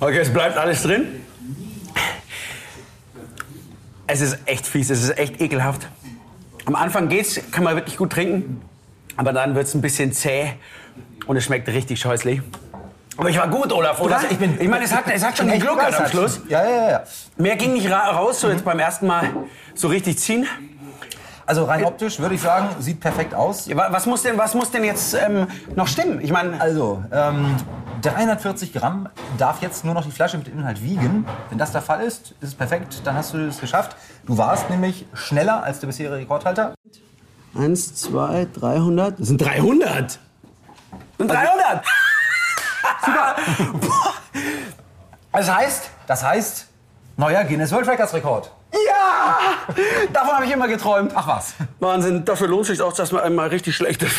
Okay, es bleibt alles drin. Es ist echt fies, es ist echt ekelhaft. Am Anfang geht's, kann man wirklich gut trinken, aber dann wird's ein bisschen zäh und es schmeckt richtig scheußlich. Aber ich war gut, Olaf, oder? Ich bin- ich meine, es hat, es hat schon gegluckert am. Schluss. Ja, ja, ja. Mehr ging nicht ra raus, so jetzt beim ersten Mal so richtig ziehen. Also rein optisch würde ich sagen, sieht perfekt aus. Was muss denn, was muss denn jetzt ähm, noch stimmen? Ich meine, Also, ähm, 340 Gramm darf jetzt nur noch die Flasche mit dem Inhalt wiegen. Wenn das der Fall ist, ist es perfekt, dann hast du es geschafft. Du warst nämlich schneller als der bisherige Rekordhalter. Eins, zwei, 300. Das sind 300. Das sind 300. Super. Boah. Das heißt, Das heißt, neuer Guinness World Records Rekord. Ja, davon habe ich immer geträumt. Ach was. Wahnsinn, dafür lohnt sich auch, dass man einmal richtig schlecht ist.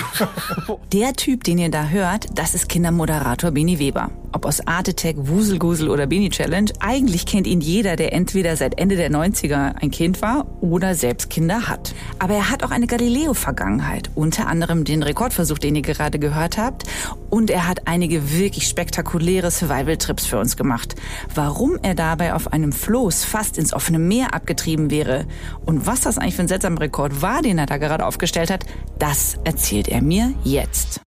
Der Typ, den ihr da hört, das ist Kindermoderator Beni Weber. Ob aus Art Attack, Wuselgusel oder Beni Challenge, eigentlich kennt ihn jeder, der entweder seit Ende der 90er ein Kind war oder selbst Kinder hat. Aber er hat auch eine Galileo-Vergangenheit, unter anderem den Rekordversuch, den ihr gerade gehört habt. Und er hat einige wirklich spektakuläre Survival-Trips für uns gemacht. Warum er dabei auf einem Floß fast ins offene Meer abgetrieben wäre und was das eigentlich für ein seltsamer Rekord war, den er da gerade aufgestellt hat, das erzählt er mir jetzt.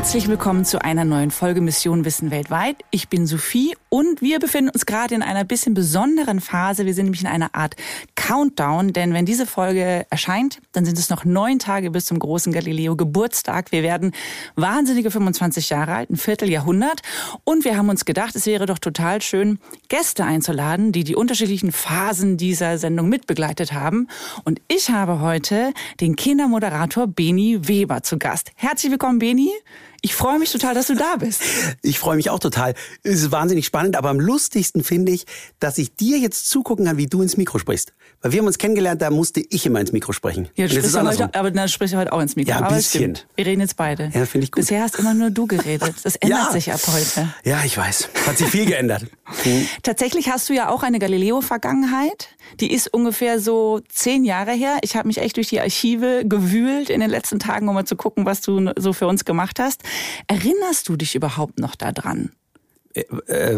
Herzlich willkommen zu einer neuen Folge Mission Wissen weltweit. Ich bin Sophie und wir befinden uns gerade in einer bisschen besonderen Phase. Wir sind nämlich in einer Art Countdown, denn wenn diese Folge erscheint, dann sind es noch neun Tage bis zum großen Galileo Geburtstag. Wir werden wahnsinnige 25 Jahre alt, ein Vierteljahrhundert und wir haben uns gedacht, es wäre doch total schön, Gäste einzuladen, die die unterschiedlichen Phasen dieser Sendung mitbegleitet haben. Und ich habe heute den Kindermoderator Beni Weber zu Gast. Herzlich willkommen, Beni. Ich freue mich total, dass du da bist. Ich freue mich auch total. Es ist wahnsinnig spannend, aber am lustigsten finde ich, dass ich dir jetzt zugucken kann, wie du ins Mikro sprichst. Weil wir haben uns kennengelernt, da musste ich immer ins Mikro sprechen. Ja, du sprichst heute, aber dann sprichst du heute auch ins Mikro. Ja, ein aber bisschen. Wir reden jetzt beide. Ja, finde ich gut. Bisher hast immer nur du geredet. Das ändert Ja. sich ab heute. Ja, ich weiß. Hat sich viel geändert. Hm. Tatsächlich hast du ja auch eine Galileo-Vergangenheit. Die ist ungefähr so zehn Jahre her. Ich habe mich echt durch die Archive gewühlt in den letzten Tagen, um mal zu gucken, was du so für uns gemacht hast. Erinnerst du dich überhaupt noch daran? Äh,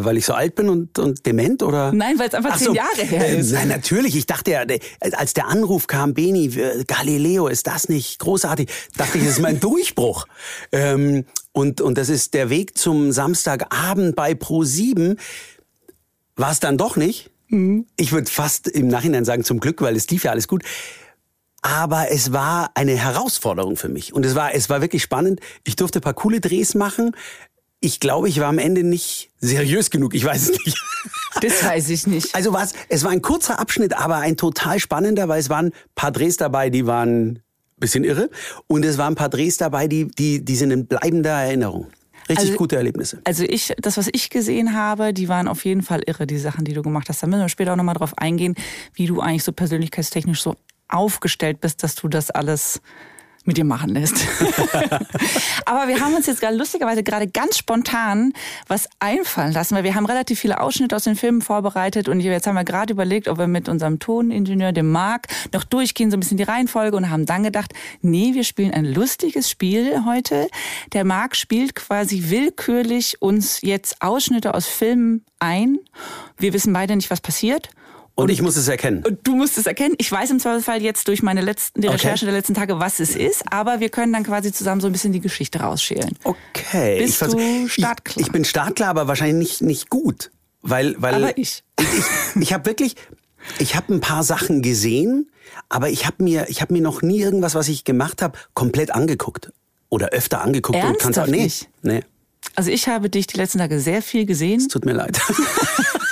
weil ich so alt bin und, und dement oder? Nein, weil es einfach Ach zehn so. Jahre her Äh, ist. Nein, natürlich. Ich dachte ja, als der Anruf kam, Beni, äh, Galileo, ist das nicht großartig? Dachte ich, das ist mein Durchbruch. Ähm, und, und das ist der Weg zum Samstagabend bei Pro 7. War es dann doch nicht? Mhm. Ich würde fast im Nachhinein sagen, zum Glück, weil es lief ja alles gut. Aber es war eine Herausforderung für mich. Und es war, es war wirklich spannend. Ich durfte ein paar coole Drehs machen. Ich glaube, ich war am Ende nicht seriös genug. Ich weiß es nicht. Das weiß ich nicht. Also was, es war ein kurzer Abschnitt, aber ein total spannender, weil es waren ein paar Drehs dabei, die waren ein bisschen irre. Und es waren ein paar Drehs dabei, die, die, die sind in bleibender Erinnerung. Richtig Also- gute Erlebnisse. Also ich, das, was ich gesehen habe, die waren auf jeden Fall irre, die Sachen, die du gemacht hast. Da müssen wir später auch nochmal drauf eingehen, wie du eigentlich so persönlichkeitstechnisch so aufgestellt bist, dass du das alles mit dir machen lässt. Aber wir haben uns jetzt gerade lustigerweise gerade ganz spontan was einfallen lassen, weil wir haben relativ viele Ausschnitte aus den Filmen vorbereitet und jetzt haben wir gerade überlegt, ob wir mit unserem Toningenieur, dem Marc, noch durchgehen, so ein bisschen die Reihenfolge und haben dann gedacht, nee, wir spielen ein lustiges Spiel heute. Der Marc spielt quasi willkürlich uns jetzt Ausschnitte aus Filmen ein. Wir wissen beide nicht, was passiert. Und ich muss es erkennen. Und du musst es erkennen. Ich weiß im Zweifelsfall jetzt durch meine letzten, die Okay. Recherche der letzten Tage, was es ist, aber wir können dann quasi zusammen so ein bisschen die Geschichte rausschälen. Okay. Bist ich versuch- du startklar? Ich, ich bin startklar, aber wahrscheinlich nicht, nicht gut. Weil, weil Aber ich. Ich, ich habe wirklich, ich habe ein paar Sachen gesehen, aber ich habe mir, ich habe mir noch nie irgendwas, was ich gemacht habe, komplett angeguckt. Oder öfter angeguckt. und kann's auch, Ernsthaft nee, nicht? nee, Also ich habe dich die letzten Tage sehr viel gesehen. tut mir leid.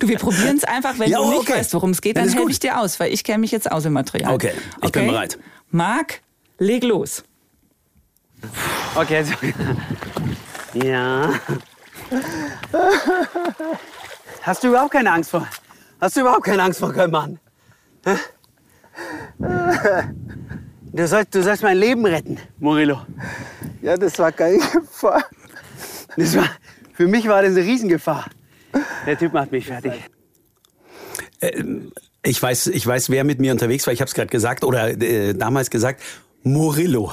Du, wir probieren es einfach. Wenn Ja, du nicht okay. weißt, worum es geht, Dann helfe ich dir aus, weil ich kenne mich jetzt aus im Material. Okay, ich bin bereit. Marc, leg los. Okay. Ja. Hast du überhaupt keine Angst vor? Hast du überhaupt keine Angst vor Mann? Du sollst, du sollst mein Leben retten, Murillo. Ja, das war keine Gefahr. Das war, für mich war das eine Riesengefahr. Der Typ macht mich fertig. Ich weiß, ich weiß, wer mit mir unterwegs war. Ich habe es gerade gesagt oder äh, damals gesagt. Murillo.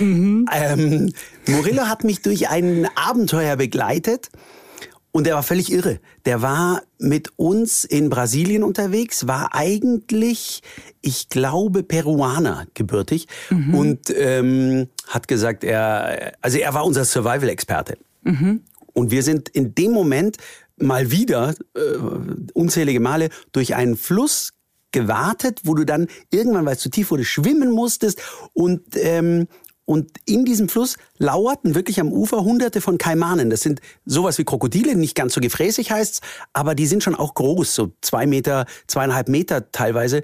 Ähm, Murillo hat mich durch ein Abenteuer begleitet und er war völlig irre. Der war mit uns in Brasilien unterwegs, war eigentlich, ich glaube, Peruaner gebürtig und ähm, hat gesagt, er, also er war unser Survival-Experte. Und wir sind in dem Moment mal wieder äh, unzählige Male durch einen Fluss gewartet, wo du dann irgendwann, weil es zu tief wurde, schwimmen musstest und ähm, und in diesem Fluss lauerten wirklich am Ufer hunderte von Kaimanen. Das sind sowas wie Krokodile, nicht ganz so gefräßig heißt's, aber die sind schon auch groß, so zwei Meter, zweieinhalb Meter teilweise.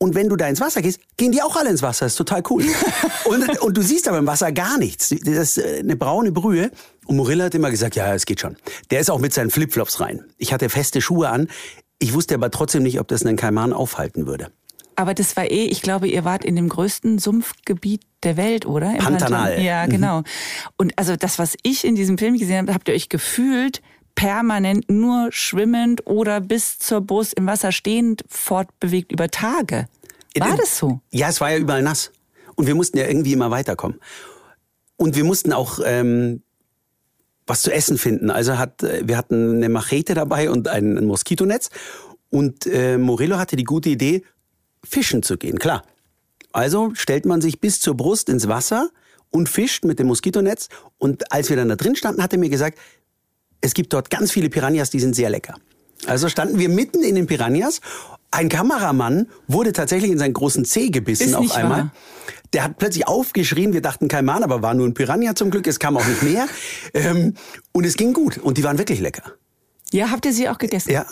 Und wenn du da ins Wasser gehst, gehen die auch alle ins Wasser. Das ist total cool. und, und du siehst aber im Wasser gar nichts. Das ist äh, eine braune Brühe. Und Morilla hat immer gesagt, ja, es geht schon. Der ist auch mit seinen Flipflops rein. Ich hatte feste Schuhe an. Ich wusste aber trotzdem nicht, ob das einen Kaiman aufhalten würde. Aber das war eh, ich glaube, ihr wart in dem größten Sumpfgebiet der Welt, oder? Im Pantanal. Pantan- Ja, genau. Und also das, was ich in diesem Film gesehen habe, habt ihr euch gefühlt permanent nur schwimmend oder bis zur Brust im Wasser stehend fortbewegt über Tage. War das so? Ja, es war ja überall nass. Und wir mussten ja irgendwie immer weiterkommen. Und wir mussten auch ähm, was zu essen finden. Also hat, äh, wir hatten eine Machete dabei und ein, ein Moskitonetz. Und äh, Morello hatte die gute Idee, fischen zu gehen, klar. Also stellt man sich bis zur Brust ins Wasser und fischt mit dem Moskitonetz. Und als wir dann da drin standen, hat er mir gesagt, es gibt dort ganz viele Piranhas, die sind sehr lecker. Also standen wir mitten in den Piranhas. Ein Kameramann wurde tatsächlich in seinen großen Zeh gebissen Ist auf einmal. wahr. Der hat plötzlich aufgeschrien. Wir dachten kein Mann, aber war nur ein Piranha zum Glück. Es kam auch nicht mehr. ähm, und es ging gut. Und die waren wirklich lecker. Ja, habt ihr sie auch gegessen? Ja,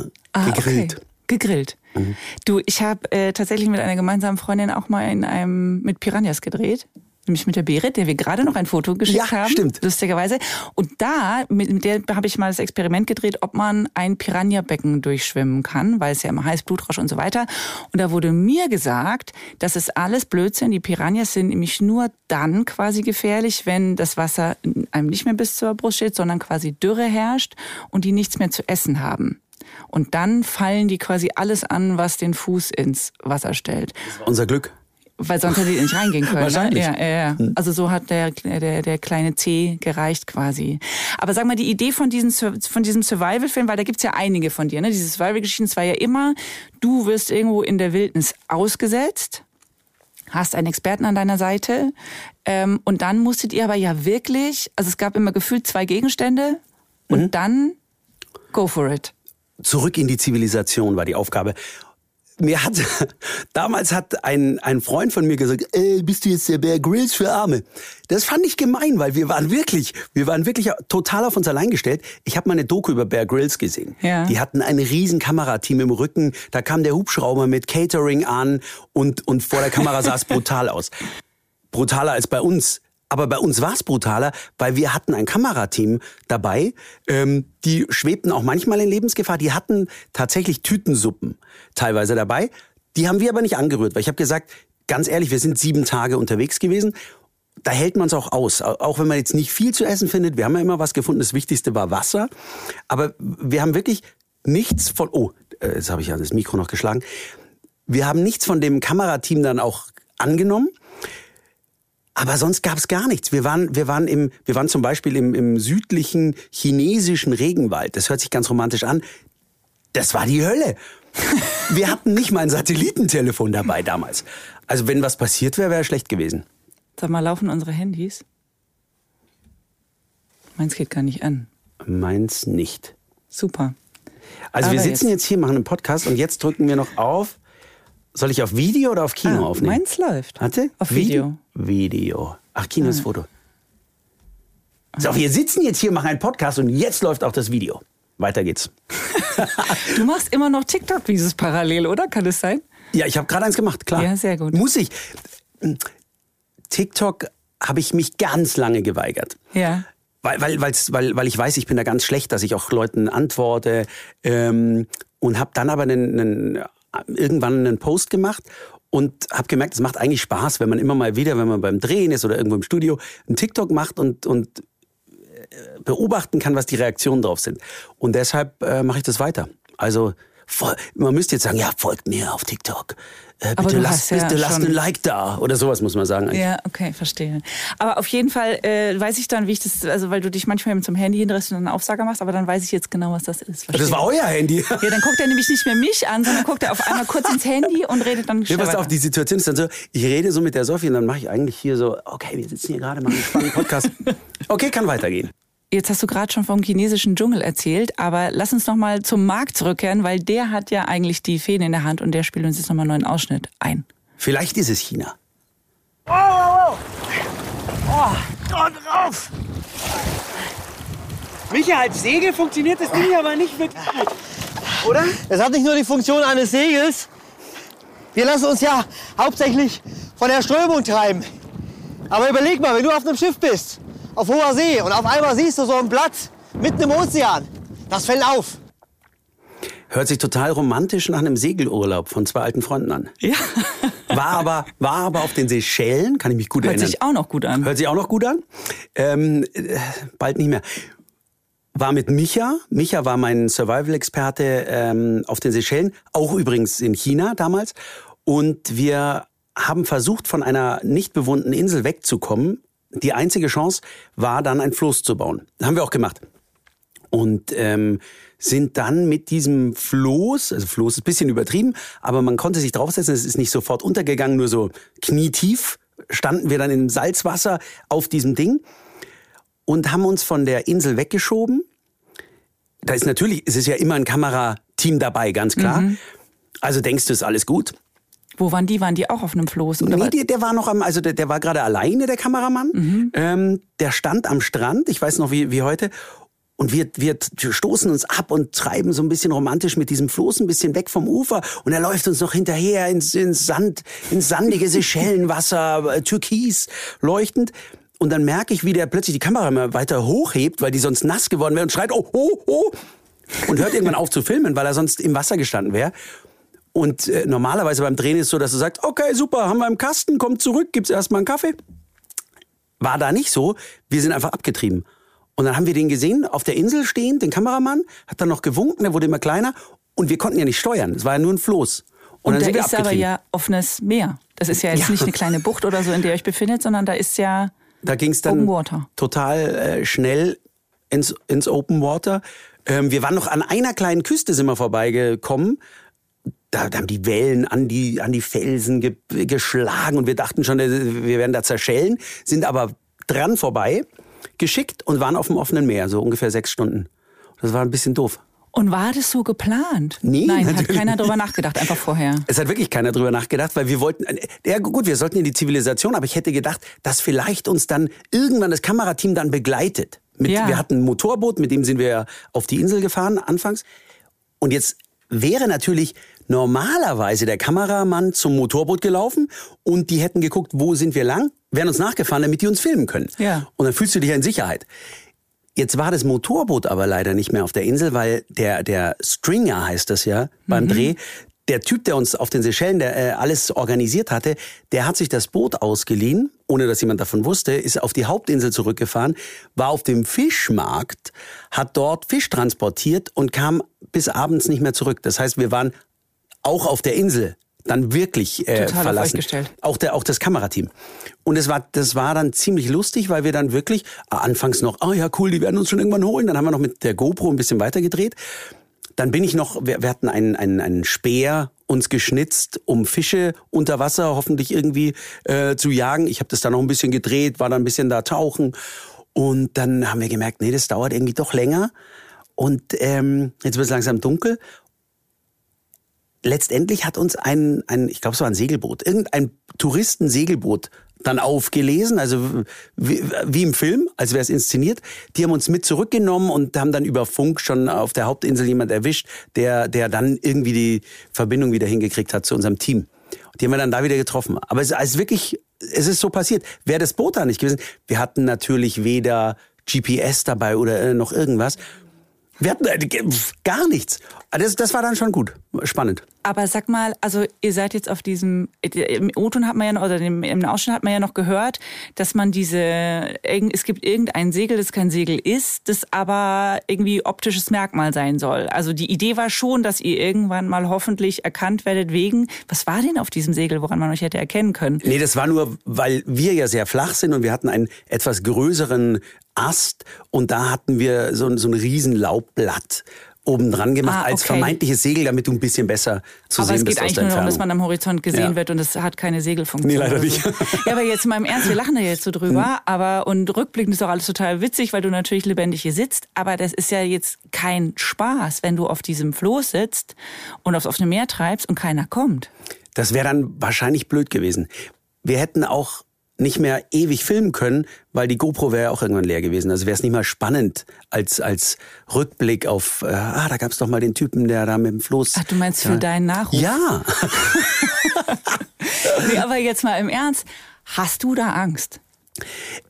gegrillt. Okay. Gegrillt. Du, ich habe äh, tatsächlich mit einer gemeinsamen Freundin auch mal in einem mit Piranhas gedreht. Nämlich mit der Berit, der wir gerade noch ein Foto geschickt Ja, haben. stimmt. Lustigerweise. Und da, mit, mit der habe ich mal das Experiment gedreht, ob man ein Piranha-Becken durchschwimmen kann, weil es ja immer heiß, Blutrausch und so weiter. Und da wurde mir gesagt, das ist alles Blödsinn. Die Piranhas sind nämlich nur dann quasi gefährlich, wenn das Wasser einem nicht mehr bis zur Brust steht, sondern quasi Dürre herrscht und die nichts mehr zu essen haben. Und dann fallen die quasi alles an, was den Fuß ins Wasser stellt. Unser Glück. Weil sonst hätte die nicht reingehen können. Wahrscheinlich. Ne? Ja, ja, ja. Also so hat der, der, der kleine C gereicht quasi. Aber sag mal, die Idee von, diesen, von diesem Survival-Film, weil da gibt's ja einige von dir, ne? diese Survival-Geschichten, es war ja immer, du wirst irgendwo in der Wildnis ausgesetzt, hast einen Experten an deiner Seite ähm, und dann musstet ihr aber ja wirklich, also es gab immer gefühlt zwei Gegenstände und dann go for it. Zurück in die Zivilisation war die Aufgabe. Mir hat, damals hat ein, ein Freund von mir gesagt, ey, bist du jetzt der Bear Grylls für Arme? Das fand ich gemein, weil wir waren wirklich, wir waren wirklich total auf uns allein gestellt. Ich habe mal eine Doku über Bear Grylls gesehen. Ja. Die hatten ein riesen Kamerateam im Rücken. Da kam der Hubschrauber mit Catering an und, und vor der Kamera sah es brutal aus. Brutaler als bei uns. Aber bei uns war es brutaler, weil wir hatten ein Kamerateam dabei, ähm, die schwebten auch manchmal in Lebensgefahr. Die hatten tatsächlich Tütensuppen teilweise dabei. Die haben wir aber nicht angerührt, weil ich habe gesagt, ganz ehrlich, wir sind sieben Tage unterwegs gewesen. Da hält man es auch aus, Au- auch wenn man jetzt nicht viel zu essen findet. Wir haben ja immer was gefunden. Das Wichtigste war Wasser, aber wir haben wirklich nichts von. Oh, äh, jetzt habe ich ja das Mikro noch geschlagen. Wir haben nichts von dem Kamerateam dann auch angenommen. Aber sonst gab es gar nichts. Wir waren, wir waren im, wir waren zum Beispiel im, im südlichen chinesischen Regenwald. Das hört sich ganz romantisch an. Das war die Hölle. Wir hatten nicht mal ein Satellitentelefon dabei damals. Also wenn was passiert wäre, wäre schlecht gewesen. Sag mal, laufen unsere Handys? Meins geht gar nicht an. Meins nicht. Super. Also wir Aber sitzen jetzt- jetzt hier, machen einen Podcast und jetzt drücken wir noch auf. Soll ich auf Video oder auf Kino Ah, aufnehmen? meins läuft. Warte. Auf Video. Video. Ach, Kino ist Foto. So, wir sitzen jetzt hier, machen einen Podcast und jetzt läuft auch das Video. Weiter geht's. Du machst immer noch TikTok-Videos parallel, oder? Kann es sein? Ja, ich habe gerade eins gemacht, klar. Ja, sehr gut. Muss ich. TikTok habe ich mich ganz lange geweigert. Ja. Weil, weil, weil, weil ich weiß, ich bin da ganz schlecht, dass ich auch Leuten antworte. Ähm, und habe dann aber einen, einen, irgendwann einen Post gemacht und habe gemerkt, es macht eigentlich Spaß, wenn man immer mal wieder, wenn man beim Drehen ist oder irgendwo im Studio, einen TikTok macht und, und äh, beobachten kann, was die Reaktionen drauf sind. Und deshalb äh, mache ich das weiter. Also man müsste jetzt sagen, ja, folgt mir auf TikTok. Äh, bitte lasst, hast ja bitte lasst schon- ein Like da. Oder sowas muss man sagen. eigentlich. Ja, okay, verstehe. Aber auf jeden Fall äh, weiß ich dann, wie ich das, also weil du dich manchmal eben zum Handy hindrehst und einen Aufsager machst, aber dann weiß ich jetzt genau, was das ist. Das war euer Handy. Ja, dann guckt er nämlich nicht mehr mich an, sondern guckt er auf einmal kurz ins Handy und redet dann Ja, schnell pass weiter. auf, die Situation ist dann so, ich rede so mit der Sophie und dann mache ich eigentlich hier so, okay, wir sitzen hier gerade, machen einen spannenden Podcast. Okay, kann weitergehen. Jetzt hast du gerade schon vom chinesischen Dschungel erzählt, aber lass uns noch mal zum Markt zurückkehren, weil der hat ja eigentlich die Fäden in der Hand und der spielt uns jetzt noch mal einen neuen Ausschnitt ein. Vielleicht ist es China. Micha, als Segel funktioniert das Ding aber nicht wirklich. Oder? Es hat nicht nur die Funktion eines Segels. Wir lassen uns ja hauptsächlich von der Strömung treiben. Aber überleg mal, wenn du auf einem Schiff bist, auf hoher See und auf einmal siehst du so ein Blatt mitten im Ozean, das fällt auf. Hört sich total romantisch nach einem Segelurlaub von zwei alten Freunden an. Ja, War aber, war aber auf den Seychellen, kann ich mich gut hört erinnern. sich auch noch gut an. Hört sich auch noch gut an. Ähm, äh, bald nicht mehr. War mit Micha. Micha war mein Survival-Experte ähm, auf den Seychellen, auch übrigens in China damals. Und wir haben versucht, von einer nicht bewohnten Insel wegzukommen. Die einzige Chance war dann ein Floß zu bauen. Das haben wir auch gemacht. Und ähm, sind dann mit diesem Floß, also Floß ist ein bisschen übertrieben, aber man konnte sich draufsetzen, es ist nicht sofort untergegangen, nur so knietief standen wir dann im Salzwasser auf diesem Ding und haben uns von der Insel weggeschoben. Da ist natürlich, es ist ja immer ein Kamerateam dabei, ganz klar. Also denkst du, ist alles gut? Wo waren die? Waren die auch auf einem Floß? Oder Nee, der, der war noch am, also der, der war gerade alleine, der Kameramann. Ähm, der stand am Strand, ich weiß noch wie, wie heute. Und wir, wir stoßen uns ab und treiben so ein bisschen romantisch mit diesem Floß ein bisschen weg vom Ufer. Und er läuft uns noch hinterher ins, ins Sand, ins sandige Seychellenwasser, äh, türkis, leuchtend. Und dann merke ich, wie der plötzlich die Kamera immer weiter hochhebt, weil die sonst nass geworden wäre und schreit, oh, oh, oh. Und hört irgendwann auf zu filmen, weil er sonst im Wasser gestanden wäre. Und äh, normalerweise beim Drehen ist es so, dass du sagst, okay, super, haben wir im Kasten, kommt zurück, gibt's erstmal einen Kaffee. War da nicht so. Wir sind einfach abgetrieben. Und dann haben wir den gesehen, auf der Insel stehend, den Kameramann, hat dann noch gewunken, der wurde immer kleiner. Und wir konnten ja nicht steuern. Es war ja nur ein Floß. Und, Und dann da sind wir ist aber ja offenes Meer. Das ist ja jetzt Ja. nicht eine kleine Bucht oder so, in der ihr euch befindet, sondern da ist ja Da ging es dann Open Water. total äh, schnell ins, ins Open Water. Ähm, wir waren noch an einer kleinen Küste sind wir vorbeigekommen. Da, da haben die Wellen an die, an die Felsen ge geschlagen und wir dachten schon, äh, wir werden da zerschellen, sind aber dran vorbei, geschickt und waren auf dem offenen Meer, so ungefähr sechs Stunden. Das war ein bisschen doof. Und war das so geplant? Nee, Nein, hat natürlich keiner nicht. drüber nachgedacht, einfach vorher. Es hat wirklich keiner drüber nachgedacht, weil wir wollten, äh, ja gut, wir sollten in die Zivilisation, aber ich hätte gedacht, dass vielleicht uns dann irgendwann das Kamerateam dann begleitet. Mit, Ja. Wir hatten ein Motorboot, mit dem sind wir auf die Insel gefahren anfangs. Und jetzt wäre natürlich normalerweise der Kameramann zum Motorboot gelaufen und die hätten geguckt, wo sind wir lang, wären uns nachgefahren, damit die uns filmen können. Ja. Und dann fühlst du dich ja in Sicherheit. Jetzt war das Motorboot aber leider nicht mehr auf der Insel, weil der, der Stringer heißt das ja beim Dreh, der Typ, der uns auf den Seychellen der, äh, alles organisiert hatte, der hat sich das Boot ausgeliehen, ohne dass jemand davon wusste, ist auf die Hauptinsel zurückgefahren, war auf dem Fischmarkt, hat dort Fisch transportiert und kam bis abends nicht mehr zurück. Das heißt, wir waren auch auf der Insel dann wirklich äh, Total verlassen. Auch, der, auch das Kamerateam. Und es war, das war dann ziemlich lustig, weil wir dann wirklich äh, anfangs noch, ah ja cool, die werden uns schon irgendwann holen. Dann haben wir noch mit der GoPro ein bisschen weiter gedreht. Dann bin ich noch, wir, wir hatten einen, einen, einen Speer uns geschnitzt, um Fische unter Wasser hoffentlich irgendwie äh, zu jagen. Ich habe das dann noch ein bisschen gedreht, war dann ein bisschen da tauchen. Und dann haben wir gemerkt, nee, das dauert irgendwie doch länger. Und ähm, jetzt wird es langsam dunkel letztendlich hat uns ein, ein ich glaube, es war ein Segelboot, irgendein Touristensegelboot dann aufgelesen, also wie, wie im Film, als wäre es inszeniert. Die haben uns mit zurückgenommen und haben dann über Funk schon auf der Hauptinsel jemand erwischt, der, der dann irgendwie die Verbindung wieder hingekriegt hat zu unserem Team. Die haben wir dann da wieder getroffen. Aber es ist wirklich, es ist so passiert. Wäre das Boot da nicht gewesen, wir hatten natürlich weder GPS dabei oder äh, noch irgendwas. Wir hatten äh, gar nichts. Das, das war dann schon gut. Spannend. Aber sag mal, also ihr seid jetzt auf diesem, im O-Ton hat man ja noch, oder im, Ausschnitt hat man ja noch gehört, dass man diese, es gibt irgendein Segel, das kein Segel ist, das aber irgendwie optisches Merkmal sein soll. Also die Idee war schon, dass ihr irgendwann mal hoffentlich erkannt werdet wegen, was war denn auf diesem Segel, woran man euch hätte erkennen können? Nee, das war nur, weil wir ja sehr flach sind und wir hatten einen etwas größeren Ast und da hatten wir so, ein- so ein riesen Laubblatt obendran gemacht Ah, als okay. vermeintliches Segel, damit du ein bisschen besser zu aber sehen es bist geht aus eigentlich der nur darum, dass man am Horizont gesehen Ja. wird und es hat keine Segelfunktion. Nee, leider nicht. So. Ja, aber jetzt mal im Ernst, wir lachen da jetzt so drüber, aber und rückblickend ist auch alles total witzig, weil du natürlich lebendig hier sitzt, aber das ist ja jetzt kein Spaß, wenn du auf diesem Floß sitzt und aufs offene Meer treibst und keiner kommt. Das wäre dann wahrscheinlich blöd gewesen. Wir hätten auch nicht mehr ewig filmen können, weil die GoPro wäre ja auch irgendwann leer gewesen. Also wäre es nicht mal spannend als, als Rückblick auf, äh, ah, da gab es doch mal den Typen, der da mit dem Floß... Ach, du meinst für deinen Nachruf? Ja, Nee, aber jetzt mal im Ernst, hast du da Angst?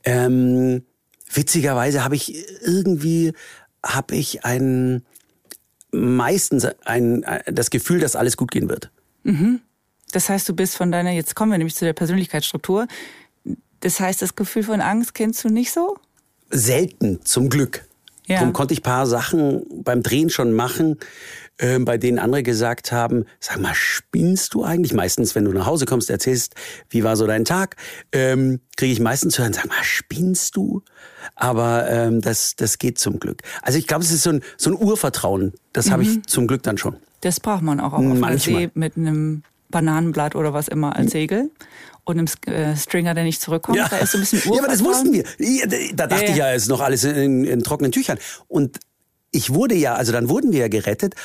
ähm, witzigerweise habe ich irgendwie, habe ich ein, meistens ein, das Gefühl, dass alles gut gehen wird. Das heißt, du bist von deiner, jetzt kommen wir nämlich zu der Persönlichkeitsstruktur, das heißt, das Gefühl von Angst kennst du nicht so? selten, zum Glück. Ja. Darum konnte ich paar Sachen beim Drehen schon machen, ähm, bei denen andere gesagt haben, sag mal, spinnst du eigentlich? Meistens, wenn du nach Hause kommst, erzählst, wie war so dein Tag, ähm, kriege ich meistens zu hören, sag mal, spinnst du? Aber ähm, das, das geht zum Glück. Also ich glaube, es ist so ein, so ein Urvertrauen. Das habe ich zum Glück dann schon. Das braucht man auch auf Manchmal. See mit einem Bananenblatt oder was immer als Segel und einem äh, Stringer, der nicht zurückkommt. Da ist so ein bisschen ja, aber das wussten wir. Ja, Da da dachte Ja, ich ja. ja, es ist noch alles in, in trockenen Tüchern. Und ich wurde ja, also dann wurden wir ja gerettet.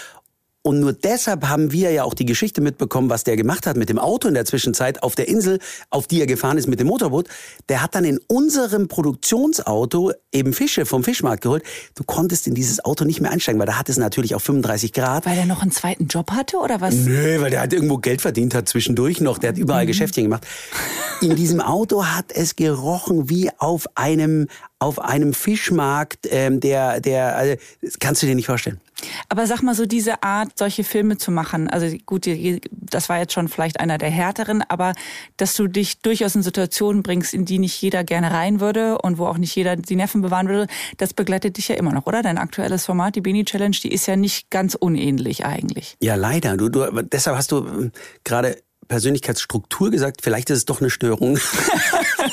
Und nur deshalb haben wir ja auch die Geschichte mitbekommen, was der gemacht hat mit dem Auto in der Zwischenzeit auf der Insel, auf die er gefahren ist mit dem Motorboot. Der hat dann in unserem Produktionsauto eben Fische vom Fischmarkt geholt. Du konntest in dieses Auto nicht mehr einsteigen, weil da hat es natürlich auf 35 Grad. Weil er noch einen zweiten Job hatte oder was? Nö, weil der hat irgendwo Geld verdient hat zwischendurch noch. Der hat überall Geschäftchen gemacht. In diesem Auto hat es gerochen wie auf einem auf einem Fischmarkt, ähm, der der also, das kannst du dir nicht vorstellen. Aber sag mal so diese Art, solche Filme zu machen. Also gut, das war jetzt schon vielleicht einer der härteren, aber dass du dich durchaus in Situationen bringst, in die nicht jeder gerne rein würde und wo auch nicht jeder die Nerven bewahren würde, das begleitet dich ja immer noch, oder? Dein aktuelles Format, die Beni Challenge, die ist ja nicht ganz unähnlich eigentlich. Ja, leider. Du, du deshalb hast du ähm, gerade Persönlichkeitsstruktur gesagt. Vielleicht ist es doch eine Störung.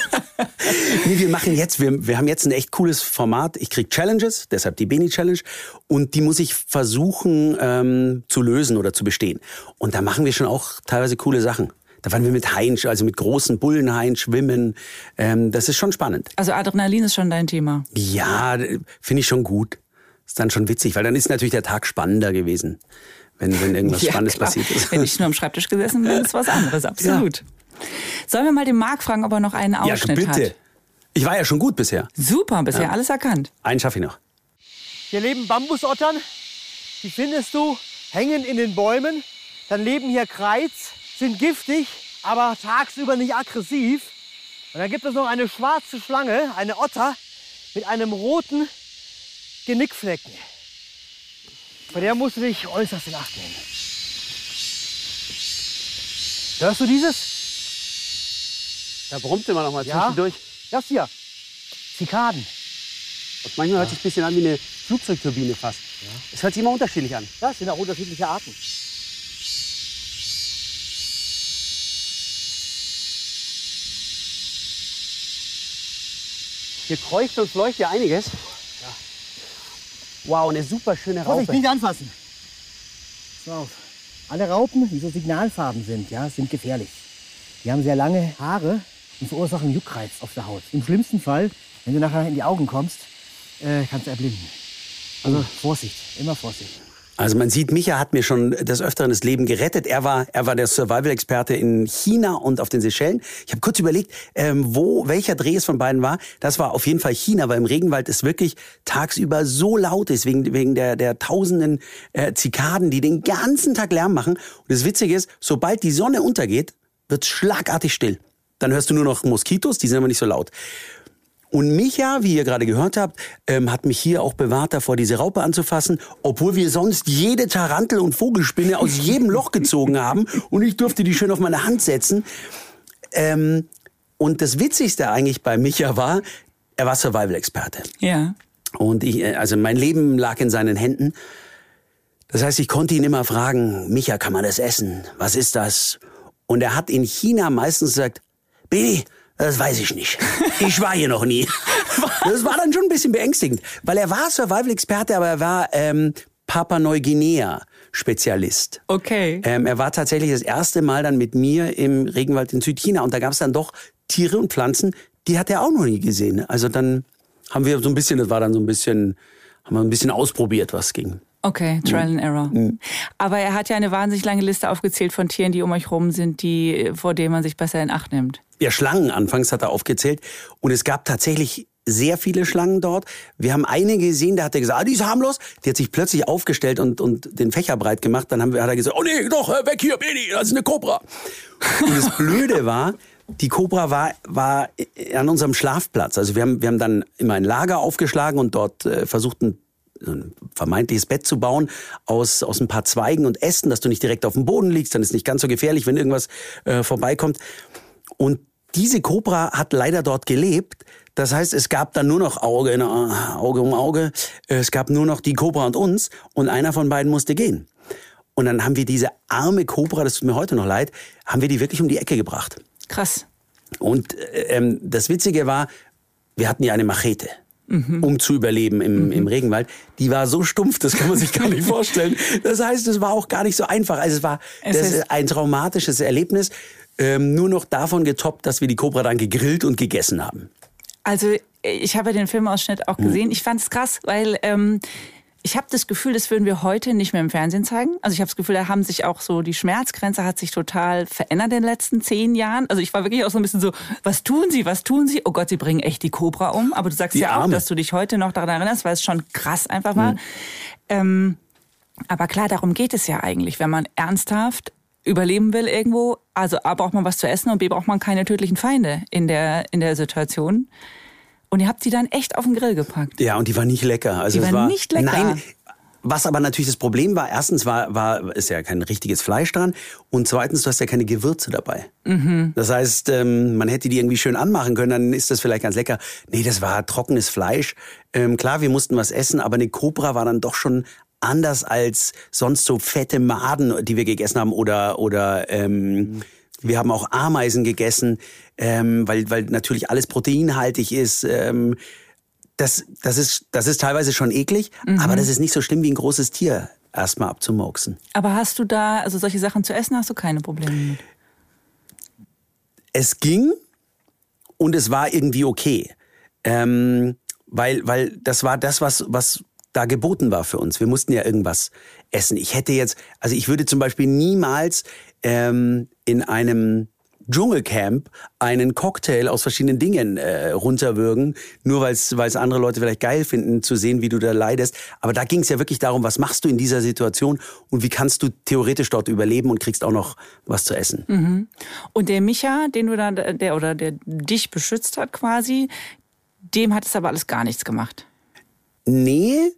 nee, wir machen jetzt, wir, wir haben jetzt ein echt cooles Format. Ich krieg Challenges, deshalb die Beni Challenge. Und die muss ich versuchen ähm, zu lösen oder zu bestehen. Und da machen wir schon auch teilweise coole Sachen. Da waren wir mit Haien, also mit großen Bullenhaien schwimmen. Ähm, das ist schon spannend. Also Adrenalin ist schon dein Thema. Ja, finde ich schon gut. Ist dann schon witzig, weil dann ist natürlich der Tag spannender gewesen, wenn, wenn irgendwas Spannendes klar. passiert ist. Wenn ich nur am Schreibtisch gesessen bin, ist was anderes, absolut. Sollen wir mal den Marc fragen, ob er noch einen Ja, Ausschnitt bitte. hat? Ich war ja schon gut bisher. Super, bisher alles erkannt. Einen schaffe ich noch. Hier leben Bambusottern, die findest du, hängen in den Bäumen. Dann leben hier Kreiz, sind giftig, aber tagsüber nicht aggressiv. Und dann gibt es noch eine schwarze Schlange, eine Otter, mit einem roten Genickflecken. Vor der musst du dich äußerst in Acht nehmen. Hörst du dieses? Da brummt immer noch mal Ja. zwischendurch. Das hier. Zikaden. Und manchmal hört sich ein bisschen an wie eine Flugzeugturbine fast. Es hört sich immer unterschiedlich an. Das sind auch unterschiedliche Arten. Hier kreucht und fleucht ja einiges. Wow, eine super schöne Vorsicht, Raupe. nicht anfassen. Pass auf. Alle Raupen, die so Signalfarben sind, ja, sind gefährlich. Die haben sehr lange Haare und verursachen Juckreiz auf der Haut. Im schlimmsten Fall, wenn du nachher in die Augen kommst, äh, kannst du erblinden. Also Vorsicht, immer Vorsicht. Also man sieht, Micha hat mir schon des Öfteren das Leben gerettet. Er war, er war der Survival-Experte in China und auf den Seychellen. Ich habe kurz überlegt, ähm, wo welcher Dreh es von beiden war. Das war auf jeden Fall China, weil im Regenwald es wirklich tagsüber so laut ist, wegen, wegen der, der tausenden äh, Zikaden, die den ganzen Tag Lärm machen. Und das Witzige ist, sobald die Sonne untergeht, wird schlagartig still. Dann hörst du nur noch Moskitos, die sind aber nicht so laut. Und Micha, wie ihr gerade gehört habt, ähm, hat mich hier auch bewahrt davor, diese Raupe anzufassen, obwohl wir sonst jede Tarantel und Vogelspinne aus jedem Loch gezogen haben und ich durfte die schön auf meine Hand setzen. Ähm, und das Witzigste eigentlich bei Micha war, er war Survival-Experte. Ja. Und ich, äh, also mein Leben lag in seinen Händen. Das heißt, ich konnte ihn immer fragen, Micha, kann man das essen? Was ist das? Und er hat in China meistens gesagt, Baby, das weiß ich nicht. Ich war hier noch nie. Das war dann schon ein bisschen beängstigend, weil er war Survival-Experte, aber er war ähm, Papua-Neuguinea-Spezialist. Okay. Ähm, er war tatsächlich das erste Mal dann mit mir im Regenwald in Südchina und da gab es dann doch Tiere und Pflanzen, die hat er auch noch nie gesehen. Also dann haben wir so ein bisschen, das war dann so ein bisschen, haben wir ein bisschen ausprobiert, was ging. Okay, Trial and Error. Aber er hat ja eine wahnsinnig lange Liste aufgezählt von Tieren, die um euch rum sind, die, vor denen man sich besser in Acht nimmt. Ja, Schlangen anfangs hat er aufgezählt und es gab tatsächlich sehr viele Schlangen dort. Wir haben eine gesehen, da hat er gesagt, ah, die ist harmlos. Die hat sich plötzlich aufgestellt und, und den Fächer breit gemacht. Dann haben wir, hat er gesagt, oh nee, doch, weg hier, Beni, das ist eine Kobra. Und das Blöde war, die Kobra war, war an unserem Schlafplatz. Also wir haben, wir haben dann immer ein Lager aufgeschlagen und dort äh, versucht, ein, ein vermeintliches Bett zu bauen aus, aus ein paar Zweigen und Ästen, dass du nicht direkt auf dem Boden liegst. Dann ist nicht ganz so gefährlich, wenn irgendwas äh, vorbeikommt. Und diese Kobra hat leider dort gelebt. Das heißt, es gab dann nur noch Auge, in, Auge um Auge. Es gab nur noch die Kobra und uns. Und einer von beiden musste gehen. Und dann haben wir diese arme Kobra, das tut mir heute noch leid, haben wir die wirklich um die Ecke gebracht. Krass. Und äh, ähm, das Witzige war, wir hatten ja eine Machete. Um zu überleben im, im Regenwald. Die war so stumpf, das kann man sich gar nicht vorstellen. Das heißt, es war auch gar nicht so einfach. Also es war Es das ist- ein traumatisches Erlebnis. Ähm, nur noch davon getoppt, dass wir die Cobra dann gegrillt und gegessen haben. Also ich habe den Filmausschnitt auch gesehen. Ich fand es krass, weil ähm, ich habe das Gefühl, das würden wir heute nicht mehr im Fernsehen zeigen. Also ich habe das Gefühl, da haben sich auch so, die Schmerzgrenze hat sich total verändert in den letzten zehn Jahren. Also ich war wirklich auch so ein bisschen so, was tun sie, was tun sie? Oh Gott, sie bringen echt die Cobra um. Aber du sagst Die ja auch, Arme. dass du dich heute noch daran erinnerst, weil es schon krass einfach war. Ähm, aber klar, darum geht es ja eigentlich, wenn man ernsthaft überleben will irgendwo. Also A braucht man was zu essen und B braucht man keine tödlichen Feinde in der, in der Situation. Und ihr habt die dann echt auf den Grill gepackt. Ja, und die war nicht lecker. Also Die war war nicht lecker. Nein. Was aber natürlich das Problem war, erstens war, war ist ja kein richtiges Fleisch dran und zweitens, du hast ja keine Gewürze dabei. Mhm. Das heißt, ähm, man hätte die irgendwie schön anmachen können, dann ist das vielleicht ganz lecker. Nee, das war trockenes Fleisch. Ähm, klar, wir mussten was essen, aber eine Cobra war dann doch schon anders als sonst so fette Maden, die wir gegessen haben oder oder ähm, wir haben auch Ameisen gegessen, ähm, weil weil natürlich alles proteinhaltig ist. Ähm, das, das, ist, das ist teilweise schon eklig, aber das ist nicht so schlimm wie ein großes Tier erstmal abzumurksen. Aber hast du da, also solche Sachen zu essen, hast du keine Probleme mit? Es ging und es war irgendwie okay. Ähm, weil, weil das war das, was, was da geboten war für uns. Wir mussten ja irgendwas essen. Ich hätte jetzt, also ich würde zum Beispiel niemals ähm, in einem Dschungelcamp einen Cocktail aus verschiedenen Dingen äh, runterwürgen, nur weil es andere Leute vielleicht geil finden, zu sehen, wie du da leidest. Aber da ging es ja wirklich darum, was machst du in dieser Situation und wie kannst du theoretisch dort überleben und kriegst auch noch was zu essen. Und der Micha, den du da, der oder der dich beschützt hat quasi, dem hat es aber alles gar nichts gemacht. Nee,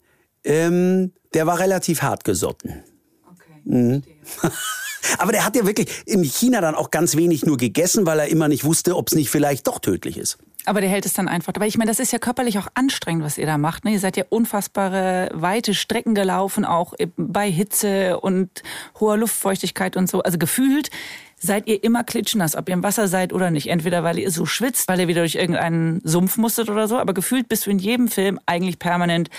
ähm, der war relativ hart gesotten. Okay. Aber der hat ja wirklich in China dann auch ganz wenig nur gegessen, weil er immer nicht wusste, ob es nicht vielleicht doch tödlich ist. Aber der hält es dann einfach. Weil ich meine, das ist ja körperlich auch anstrengend, was ihr da macht. Ne? Ihr seid ja unfassbare weite Strecken gelaufen, auch bei Hitze und hoher Luftfeuchtigkeit und so. Also gefühlt seid ihr immer klitschnass, ob ihr im Wasser seid oder nicht. Entweder weil ihr so schwitzt, weil ihr wieder durch irgendeinen Sumpf musstet oder so. Aber gefühlt bist du in jedem Film eigentlich permanent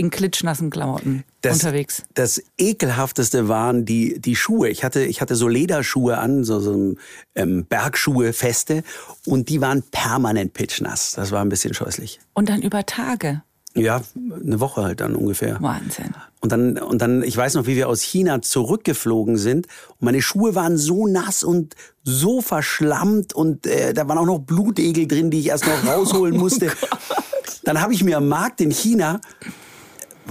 in klitschnassen Klamotten unterwegs. Das ekelhafteste waren die, die Schuhe. Ich hatte, ich hatte so Lederschuhe an, so, so ähm, Bergschuhe, feste, und die waren permanent pitchnass. Das war ein bisschen scheußlich. Und dann über Tage. Ja, eine Woche halt dann ungefähr. Wahnsinn. Und dann, und dann, ich weiß noch, wie wir aus China zurückgeflogen sind. Und meine Schuhe waren so nass und so verschlammt und äh, da waren auch noch Blutegel drin, die ich erst noch rausholen musste. dann habe ich mir am Markt in China,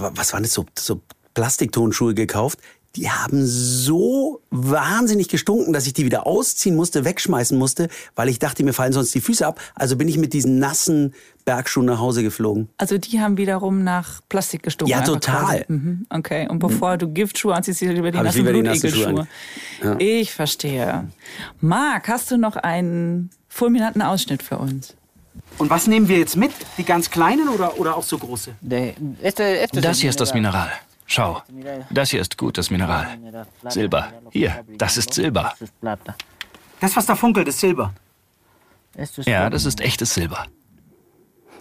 was waren das so, so Plastiktonschuhe gekauft, die haben so wahnsinnig gestunken, dass ich die wieder ausziehen musste, wegschmeißen musste, weil ich dachte, mir fallen sonst die Füße ab. Also bin ich mit diesen nassen Bergschuhen nach Hause geflogen. Also die haben wiederum nach Plastik gestunken. Ja, total. Mhm, okay, und bevor du Giftschuhe anziehst, ziehst du lieber die Hab nassen lieber die nassen Schuhe Blutegelschuhe. Ich verstehe. Marc, hast du noch einen fulminanten Ausschnitt für uns? Und was nehmen wir jetzt mit? Die ganz kleinen oder, oder auch so große? Das hier ist das Mineral. Schau, das hier ist gutes Mineral. Silber. Hier, das ist Silber. Das, was da funkelt, ist Silber. Ja, das ist echtes Silber.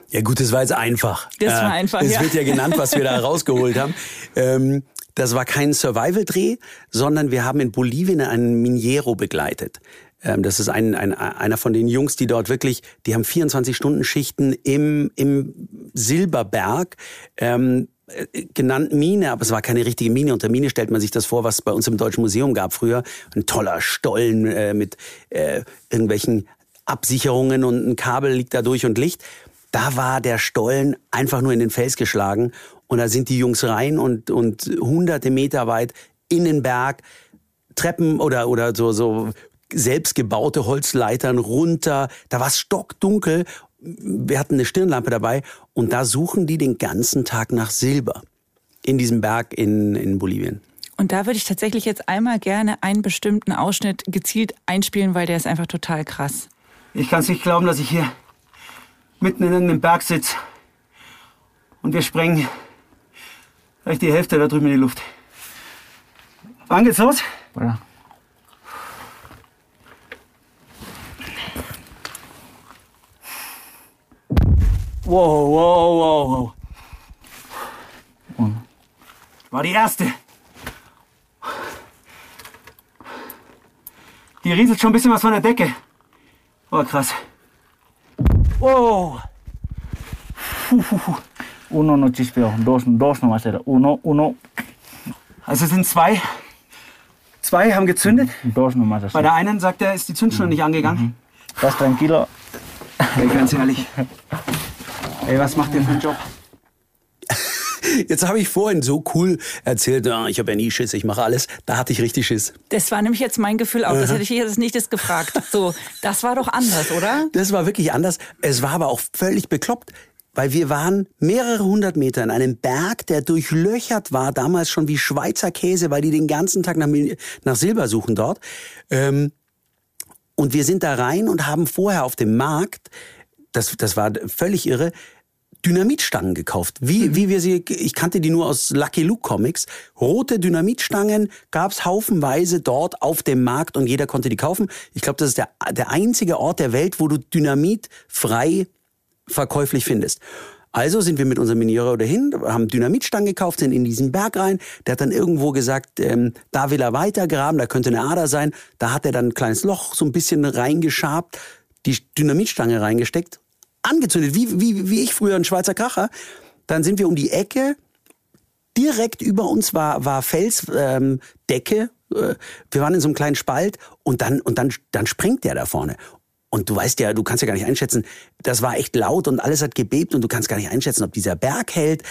Ja gut, das war jetzt einfach. Das war einfach, Es ja. wird ja genannt, was wir da rausgeholt haben. Ähm, das war kein Survival-Dreh, sondern wir haben in Bolivien einen Miniero begleitet. Ähm, das ist ein, ein, einer von den Jungs, die dort wirklich, die haben 24-Stunden-Schichten im, im Silberberg. Ähm, äh, genannt Mine, aber es war keine richtige Mine. Unter Mine stellt man sich das vor, was es bei uns im Deutschen Museum gab früher. Ein toller Stollen äh, mit äh, irgendwelchen Absicherungen und ein Kabel liegt da durch und Licht. Da war der Stollen einfach nur in den Fels geschlagen und da sind die Jungs rein und, und hunderte Meter weit in den Berg Treppen oder, oder so, so selbstgebaute Holzleitern runter. Da war es stockdunkel. Wir hatten eine Stirnlampe dabei und da suchen die den ganzen Tag nach Silber in diesem Berg in, in Bolivien. Und da würde ich tatsächlich jetzt einmal gerne einen bestimmten Ausschnitt gezielt einspielen, weil der ist einfach total krass. Ich kann es nicht glauben, dass ich hier mitten in irgendeinem Berg sitze. Und wir sprengen gleich die Hälfte da drüben in die Luft. Wann geht's los? Wow, wow, wow, wow. War die erste. Die rieselt schon ein bisschen was von der Decke. Oh, krass. Wow. Uno no chispeó, dos, dos nomás era. Uno, uno, Also es sind zwei. Zwei haben gezündet. dos nomás así. Bei der einen sagt er, ist die Zündschnur nicht angegangen. Estás tranquilo. Ey, ganz ehrlich. Ey, was macht der für einen Job? Jetzt habe ich vorhin so cool erzählt, ah, ich habe ja nie Schiss, ich mache alles. Da hatte ich richtig Schiss. Das war nämlich jetzt mein Gefühl auch. Das hätte ich jetzt nicht das gefragt. So, das war doch anders, oder? Das war wirklich anders. Es war aber auch völlig bekloppt, weil wir waren mehrere hundert Meter in einem Berg, der durchlöchert war, damals schon wie Schweizer Käse, weil die den ganzen Tag nach, nach Silber suchen dort. Ähm, und wir sind da rein und haben vorher auf dem Markt, das, das war völlig irre, Dynamitstangen gekauft. Wie, wie wir sie, ich kannte die nur aus Lucky Luke Comics. Rote Dynamitstangen gab's haufenweise dort auf dem Markt und jeder konnte die kaufen. Ich glaube, das ist der, der einzige Ort der Welt, wo du Dynamit frei verkäuflich findest. Also sind wir mit unserem Miniero dahin, haben Dynamitstangen gekauft, sind in diesen Berg rein. Der hat dann irgendwo gesagt, ähm, da will er weitergraben, da könnte eine Ader sein. Da hat er dann ein kleines Loch so ein bisschen reingeschabt, die Dynamitstange reingesteckt, angezündet, wie, wie, wie ich früher ein Schweizer Kracher. Dann sind wir um die Ecke, direkt über uns war, war Felsdecke. Ähm. Äh, wir waren in so einem kleinen Spalt und dann, und dann, dann springt der da vorne. Und du weißt ja, du kannst ja gar nicht einschätzen, das war echt laut und alles hat gebebt und du kannst gar nicht einschätzen, ob dieser Berg hält.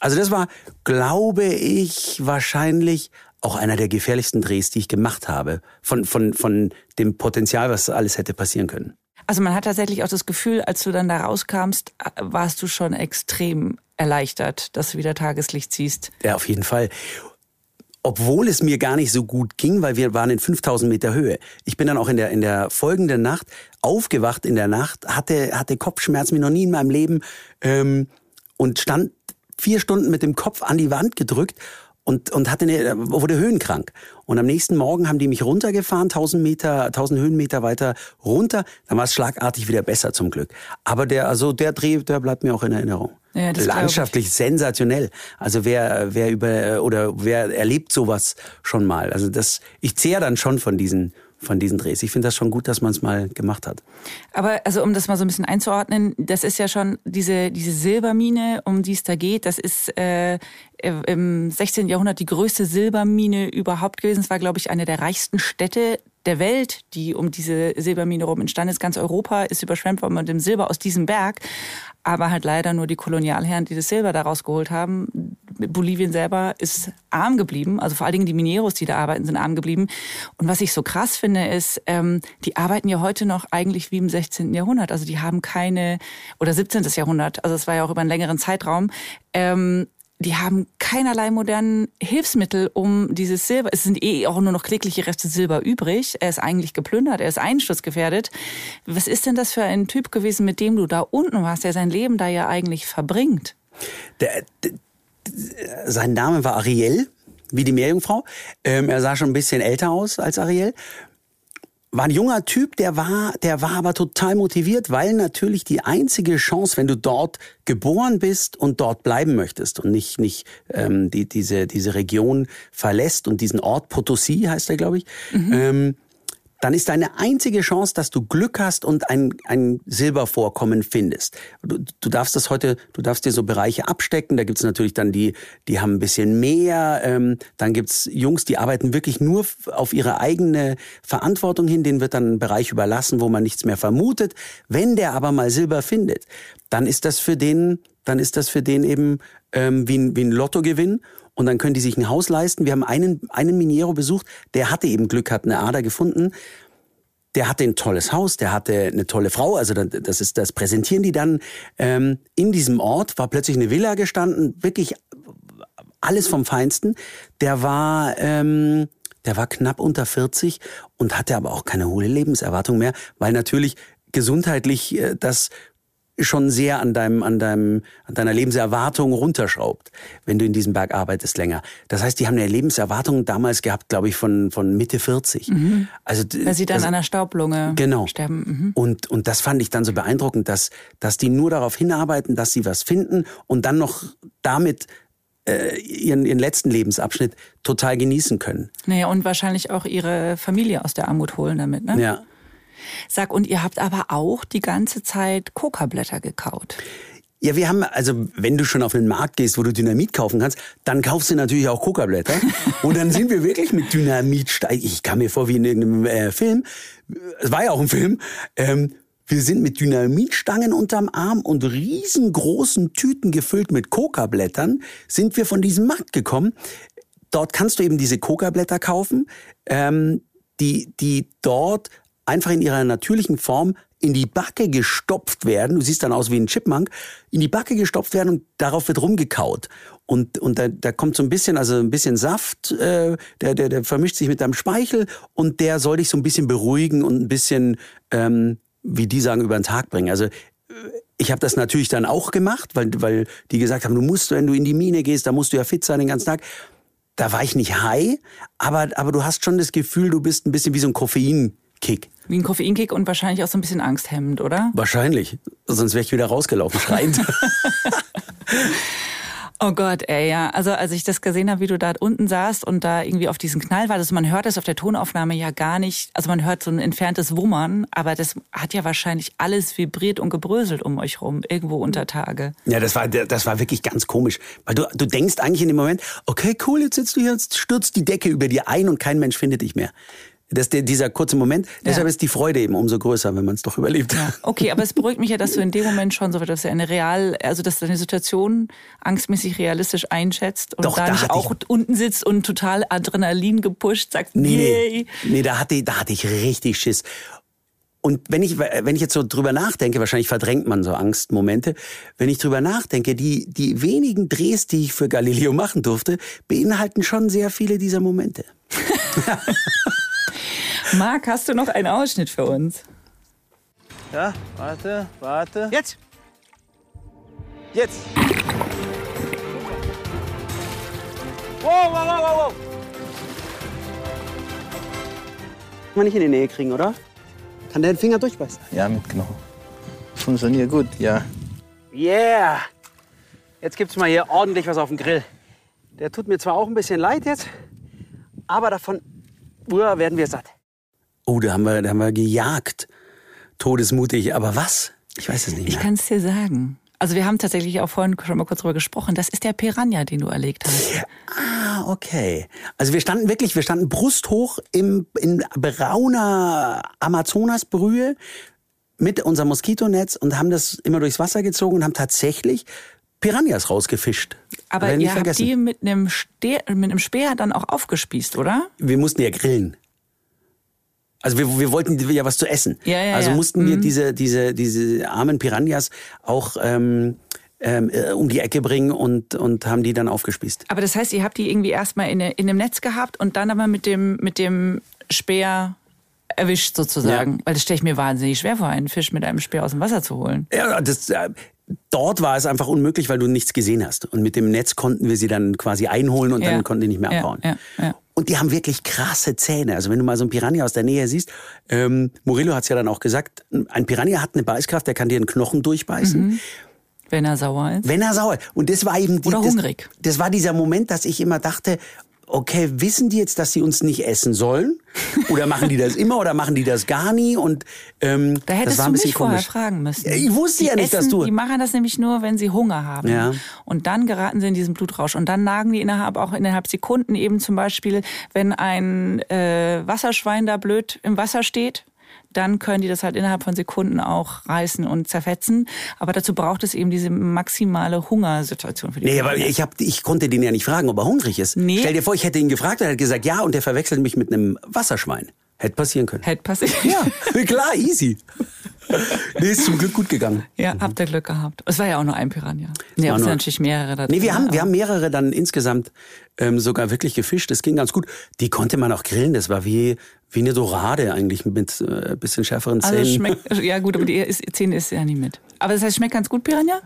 Also das war, glaube ich, wahrscheinlich auch einer der gefährlichsten Drehs, die ich gemacht habe. Von, von, von dem Potenzial, was alles hätte passieren können. Also man hat tatsächlich auch das Gefühl, als du dann da rauskamst, äh, warst du schon extrem erleichtert, dass du wieder Tageslicht siehst. Ja, auf jeden Fall. Obwohl es mir gar nicht so gut ging, weil wir waren in 5000 Meter Höhe. Ich bin dann auch in der, in der folgenden Nacht aufgewacht in der Nacht, hatte, hatte Kopfschmerzen wie noch nie in meinem Leben ähm, und stand vier Stunden mit dem Kopf an die Wand gedrückt und, und hatte eine, wurde höhenkrank. Und am nächsten Morgen haben die mich runtergefahren, 1000 Meter, 1000 Höhenmeter weiter runter. Dann war es schlagartig wieder besser zum Glück. Aber der, also der Dreh, der bleibt mir auch in Erinnerung. Ja. Landschaftlich sensationell. Also wer, wer über oder wer erlebt sowas schon mal? Also das, ich zehre dann schon von diesen von diesen Drehs. Ich finde das schon gut, dass man es mal gemacht hat. Aber also um das mal so ein bisschen einzuordnen, das ist ja schon diese, diese Silbermine, um die es da geht, das ist äh, im 16. Jahrhundert die größte Silbermine überhaupt gewesen. Es war, glaube ich, eine der reichsten Städte der Welt, die um diese Silbermine rum entstanden ist. Ganz Europa ist überschwemmt worden mit dem Silber aus diesem Berg. Aber halt leider nur die Kolonialherren, die das Silber da rausgeholt haben, Bolivien selber ist arm geblieben. Also vor allen Dingen die Mineros, die da arbeiten, sind arm geblieben. Und was ich so krass finde, ist, ähm, die arbeiten ja heute noch eigentlich wie im 16. Jahrhundert. Also die haben keine, oder 17. Jahrhundert, also es war ja auch über einen längeren Zeitraum, ähm, die haben keinerlei modernen Hilfsmittel, um dieses Silber, es sind eh auch nur noch klägliche Reste Silber übrig. Er ist eigentlich geplündert, er ist einsturzgefährdet. Was ist denn das für ein Typ gewesen, mit dem du da unten warst, der sein Leben da ja eigentlich verbringt? Der, der, sein Name war Ariel, wie die Meerjungfrau. Ähm, er sah schon ein bisschen älter aus als Ariel war ein junger Typ, der war, der war aber total motiviert, weil natürlich die einzige Chance, wenn du dort geboren bist und dort bleiben möchtest und nicht nicht ähm, die, diese diese Region verlässt und diesen Ort Potosi heißt er, glaube ich, mhm. ähm, dann ist deine einzige Chance, dass du Glück hast und ein, ein Silbervorkommen findest. Du, du darfst das heute, du darfst dir so Bereiche abstecken. Da gibt's natürlich dann die, die haben ein bisschen mehr. Ähm, dann gibt's Jungs, die arbeiten wirklich nur auf ihre eigene Verantwortung hin. Denen wird dann ein Bereich überlassen, wo man nichts mehr vermutet. Wenn der aber mal Silber findet, dann ist das für den, dann ist das für den eben ähm, wie, ein, wie ein Lottogewinn und dann können die sich ein Haus leisten. Wir haben einen, einen Miniero besucht, der hatte eben Glück, hat eine Ader gefunden. Der hatte ein tolles Haus, der hatte eine tolle Frau, also das ist das präsentieren die dann. Ähm, in diesem Ort war plötzlich eine Villa gestanden, wirklich alles vom Feinsten. Der war, ähm, der war knapp unter 40 und hatte aber auch keine hohe Lebenserwartung mehr, weil natürlich gesundheitlich äh, das schon sehr an deinem, an deinem, an deiner Lebenserwartung runterschraubt, wenn du in diesem Berg arbeitest länger. Das heißt, die haben eine Lebenserwartung damals gehabt, glaube ich, von, von Mitte 40. Mhm. Also, Weil sie dann also, an einer Staublunge genau. sterben. Mhm. Und, und das fand ich dann so beeindruckend, dass, dass die nur darauf hinarbeiten, dass sie was finden und dann noch damit äh, ihren, ihren letzten Lebensabschnitt total genießen können. Naja, und wahrscheinlich auch ihre Familie aus der Armut holen damit, ne? Ja. Sag, und ihr habt aber auch die ganze Zeit Coca-Blätter gekaut. Ja, wir haben, also wenn du schon auf den Markt gehst, wo du Dynamit kaufen kannst, dann kaufst du natürlich auch Coca-Blätter. und dann sind wir wirklich mit Dynamit, ich kam mir vor wie in irgendeinem äh, Film, es war ja auch ein Film, ähm, wir sind mit Dynamitstangen unterm Arm und riesengroßen Tüten gefüllt mit Coca-Blättern, sind wir von diesem Markt gekommen. Dort kannst du eben diese Coca-Blätter kaufen, ähm, die, die dort einfach in ihrer natürlichen Form in die Backe gestopft werden. Du siehst dann aus wie ein Chipmunk. In die Backe gestopft werden und darauf wird rumgekaut. Und, und da, da kommt so ein bisschen, also ein bisschen Saft, äh, der, der, der vermischt sich mit deinem Speichel und der soll dich so ein bisschen beruhigen und ein bisschen, ähm, wie die sagen, über den Tag bringen. Also äh, ich habe das natürlich dann auch gemacht, weil, weil die gesagt haben, du musst, wenn du in die Mine gehst, da musst du ja fit sein den ganzen Tag. Da war ich nicht high, aber, aber du hast schon das Gefühl, du bist ein bisschen wie so ein Koffein. Wie ein Koffeinkick und wahrscheinlich auch so ein bisschen angsthemmend, oder? Wahrscheinlich. Sonst wäre ich wieder rausgelaufen, schreiend. Oh Gott, ey, ja. Also als ich das gesehen habe, wie du da unten saßt und da irgendwie auf diesen Knall war, also man hört das auf der Tonaufnahme ja gar nicht. Also man hört so ein entferntes Wummern, aber das hat ja wahrscheinlich alles vibriert und gebröselt um euch rum, irgendwo unter Tage. Ja, das war, das war wirklich ganz komisch. Weil du, du denkst eigentlich in dem Moment, okay, cool, jetzt sitzt du hier, jetzt stürzt die Decke über dir ein und kein Mensch findet dich mehr. Das, dieser kurze Moment. Ja. Deshalb ist die Freude eben umso größer, wenn man es doch überlebt. Ja. Okay, aber es beruhigt mich ja, dass du in dem Moment schon so dass du eine real, also dass du deine Situation angstmäßig realistisch einschätzt und doch, da, da nicht auch ich... unten sitzt und total Adrenalin gepusht sagst, nee, nee, nee, da hatte, da hatte ich richtig Schiss. Und wenn ich, wenn ich jetzt so drüber nachdenke, wahrscheinlich verdrängt man so Angstmomente, wenn ich drüber nachdenke, die, die wenigen Drehs, die ich für Galileo machen durfte, beinhalten schon sehr viele dieser Momente. Marc, hast du noch einen Ausschnitt für uns? Ja, warte, warte. Jetzt! Jetzt! Wow, wow, wow, wow, wow! Kann man nicht in die Nähe kriegen, oder? Kann der den Finger durchbeißen? Ja, mitgenommen. Funktioniert gut, ja. Yeah! Jetzt gibt's mal hier ordentlich was auf dem Grill. Der tut mir zwar auch ein bisschen leid jetzt, aber davon uh, werden wir satt. Oh, da haben wir, da haben wir gejagt. Todesmutig. Aber was? Ich weiß es nicht mehr. Ich kann es dir sagen. Also wir haben tatsächlich auch vorhin schon mal kurz drüber gesprochen. Das ist der Piranha, den du erlegt hast. Ah, okay. Also wir standen wirklich, wir standen brusthoch im, in brauner Amazonasbrühe mit unserem Moskitonetz und haben das immer durchs Wasser gezogen und haben tatsächlich Piranhas rausgefischt. Aber Werden ihr habt vergessen. die mit einem, Ste mit einem Speer dann auch aufgespießt, oder? wir mussten ja grillen. Also wir, wir wollten ja was zu essen. Ja, ja, also ja. mussten wir diese, diese, diese armen Piranhas auch ähm, ähm, äh, um die Ecke bringen und, und haben die dann aufgespießt. Aber das heißt, ihr habt die irgendwie erstmal in, in einem Netz gehabt und dann aber mit dem, mit dem Speer erwischt sozusagen. Ja. Weil das stelle ich mir wahnsinnig schwer vor, einen Fisch mit einem Speer aus dem Wasser zu holen. Ja, das, äh, dort war es einfach unmöglich, weil du nichts gesehen hast. Und mit dem Netz konnten wir sie dann quasi einholen und Ja. dann konnten die nicht mehr Ja, abhauen. ja, ja. Und die haben wirklich krasse Zähne. Also wenn du mal so ein Piranha aus der Nähe siehst, ähm, Murillo hat es ja dann auch gesagt, ein Piranha hat eine Beißkraft, der kann dir einen Knochen durchbeißen. Wenn er sauer ist. Wenn er sauer. Und das war eben die, Oder das, hungrig. Das war dieser Moment, dass ich immer dachte, okay, wissen die jetzt, dass sie uns nicht essen sollen? Oder machen die das immer oder machen die das gar nie? Und ähm, Da hättest das war du ein bisschen mich vorher komisch. fragen müssen. Ich wusste die ja nicht, essen, dass du- Die machen das nämlich nur, wenn sie Hunger haben. Ja. Und dann geraten sie in diesen Blutrausch. Und dann nagen die innerhalb auch innerhalb Sekunden eben zum Beispiel, wenn ein äh, Wasserschwein da blöd im Wasser steht. Dann können die das halt innerhalb von Sekunden auch reißen und zerfetzen. Aber dazu braucht es eben diese maximale Hungersituation für die Nee, aber ich, hab, ich konnte den ja nicht fragen, ob er hungrig ist. Nee. Stell dir vor, ich hätte ihn gefragt, er hätte gesagt, ja, und der verwechselt mich mit einem Wasserschwein. Hätte passieren können. Hätte passiert. Ja, klar, easy. Nee, ist zum Glück gut gegangen. Ja, habt ihr Glück gehabt. Es war ja auch nur ein Piranha. Nee, es sind natürlich mehrere da Nee, wir haben, wir haben mehrere dann insgesamt ähm, sogar wirklich gefischt. Das ging ganz gut. Die konnte man auch grillen. Das war wie, wie eine Dorade eigentlich mit äh, bisschen schärferen Also Zähnen. es schmeckt, ja gut, aber die Zähne ist ja nicht mit. Aber das heißt, schmeckt ganz gut, Piranha?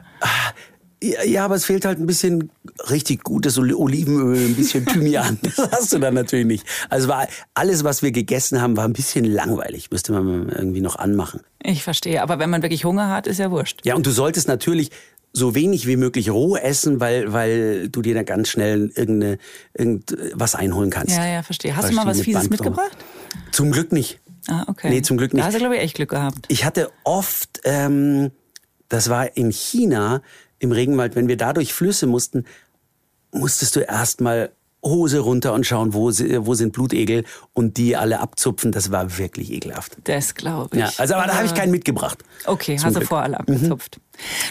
Ja, ja, aber es fehlt halt ein bisschen richtig gutes Oli- Olivenöl, ein bisschen Thymian. Das hast du dann natürlich nicht. Also war alles, was wir gegessen haben, war ein bisschen langweilig. Müsste man irgendwie noch anmachen. Ich verstehe. Aber wenn man wirklich Hunger hat, ist ja wurscht. Ja, und du solltest natürlich so wenig wie möglich roh essen, weil, weil du dir dann ganz schnell irgendeine, irgendwas einholen kannst. Ja, ja, verstehe. Hast du mal was Fieses mitgebracht? Zum Glück nicht. Ah, okay. Nee, zum Glück nicht. Da hast du, glaube ich, echt Glück gehabt. Ich hatte oft, ähm, das war in China im Regenwald, wenn wir da durch Flüsse mussten, musstest du erstmal Hose runter und schauen, wo, wo sind Blutegel und die alle abzupfen. Das war wirklich ekelhaft. Das glaube ich. Ja, also aber da habe ich keinen mitgebracht. Okay, hast du vorher alle abgezupft. Du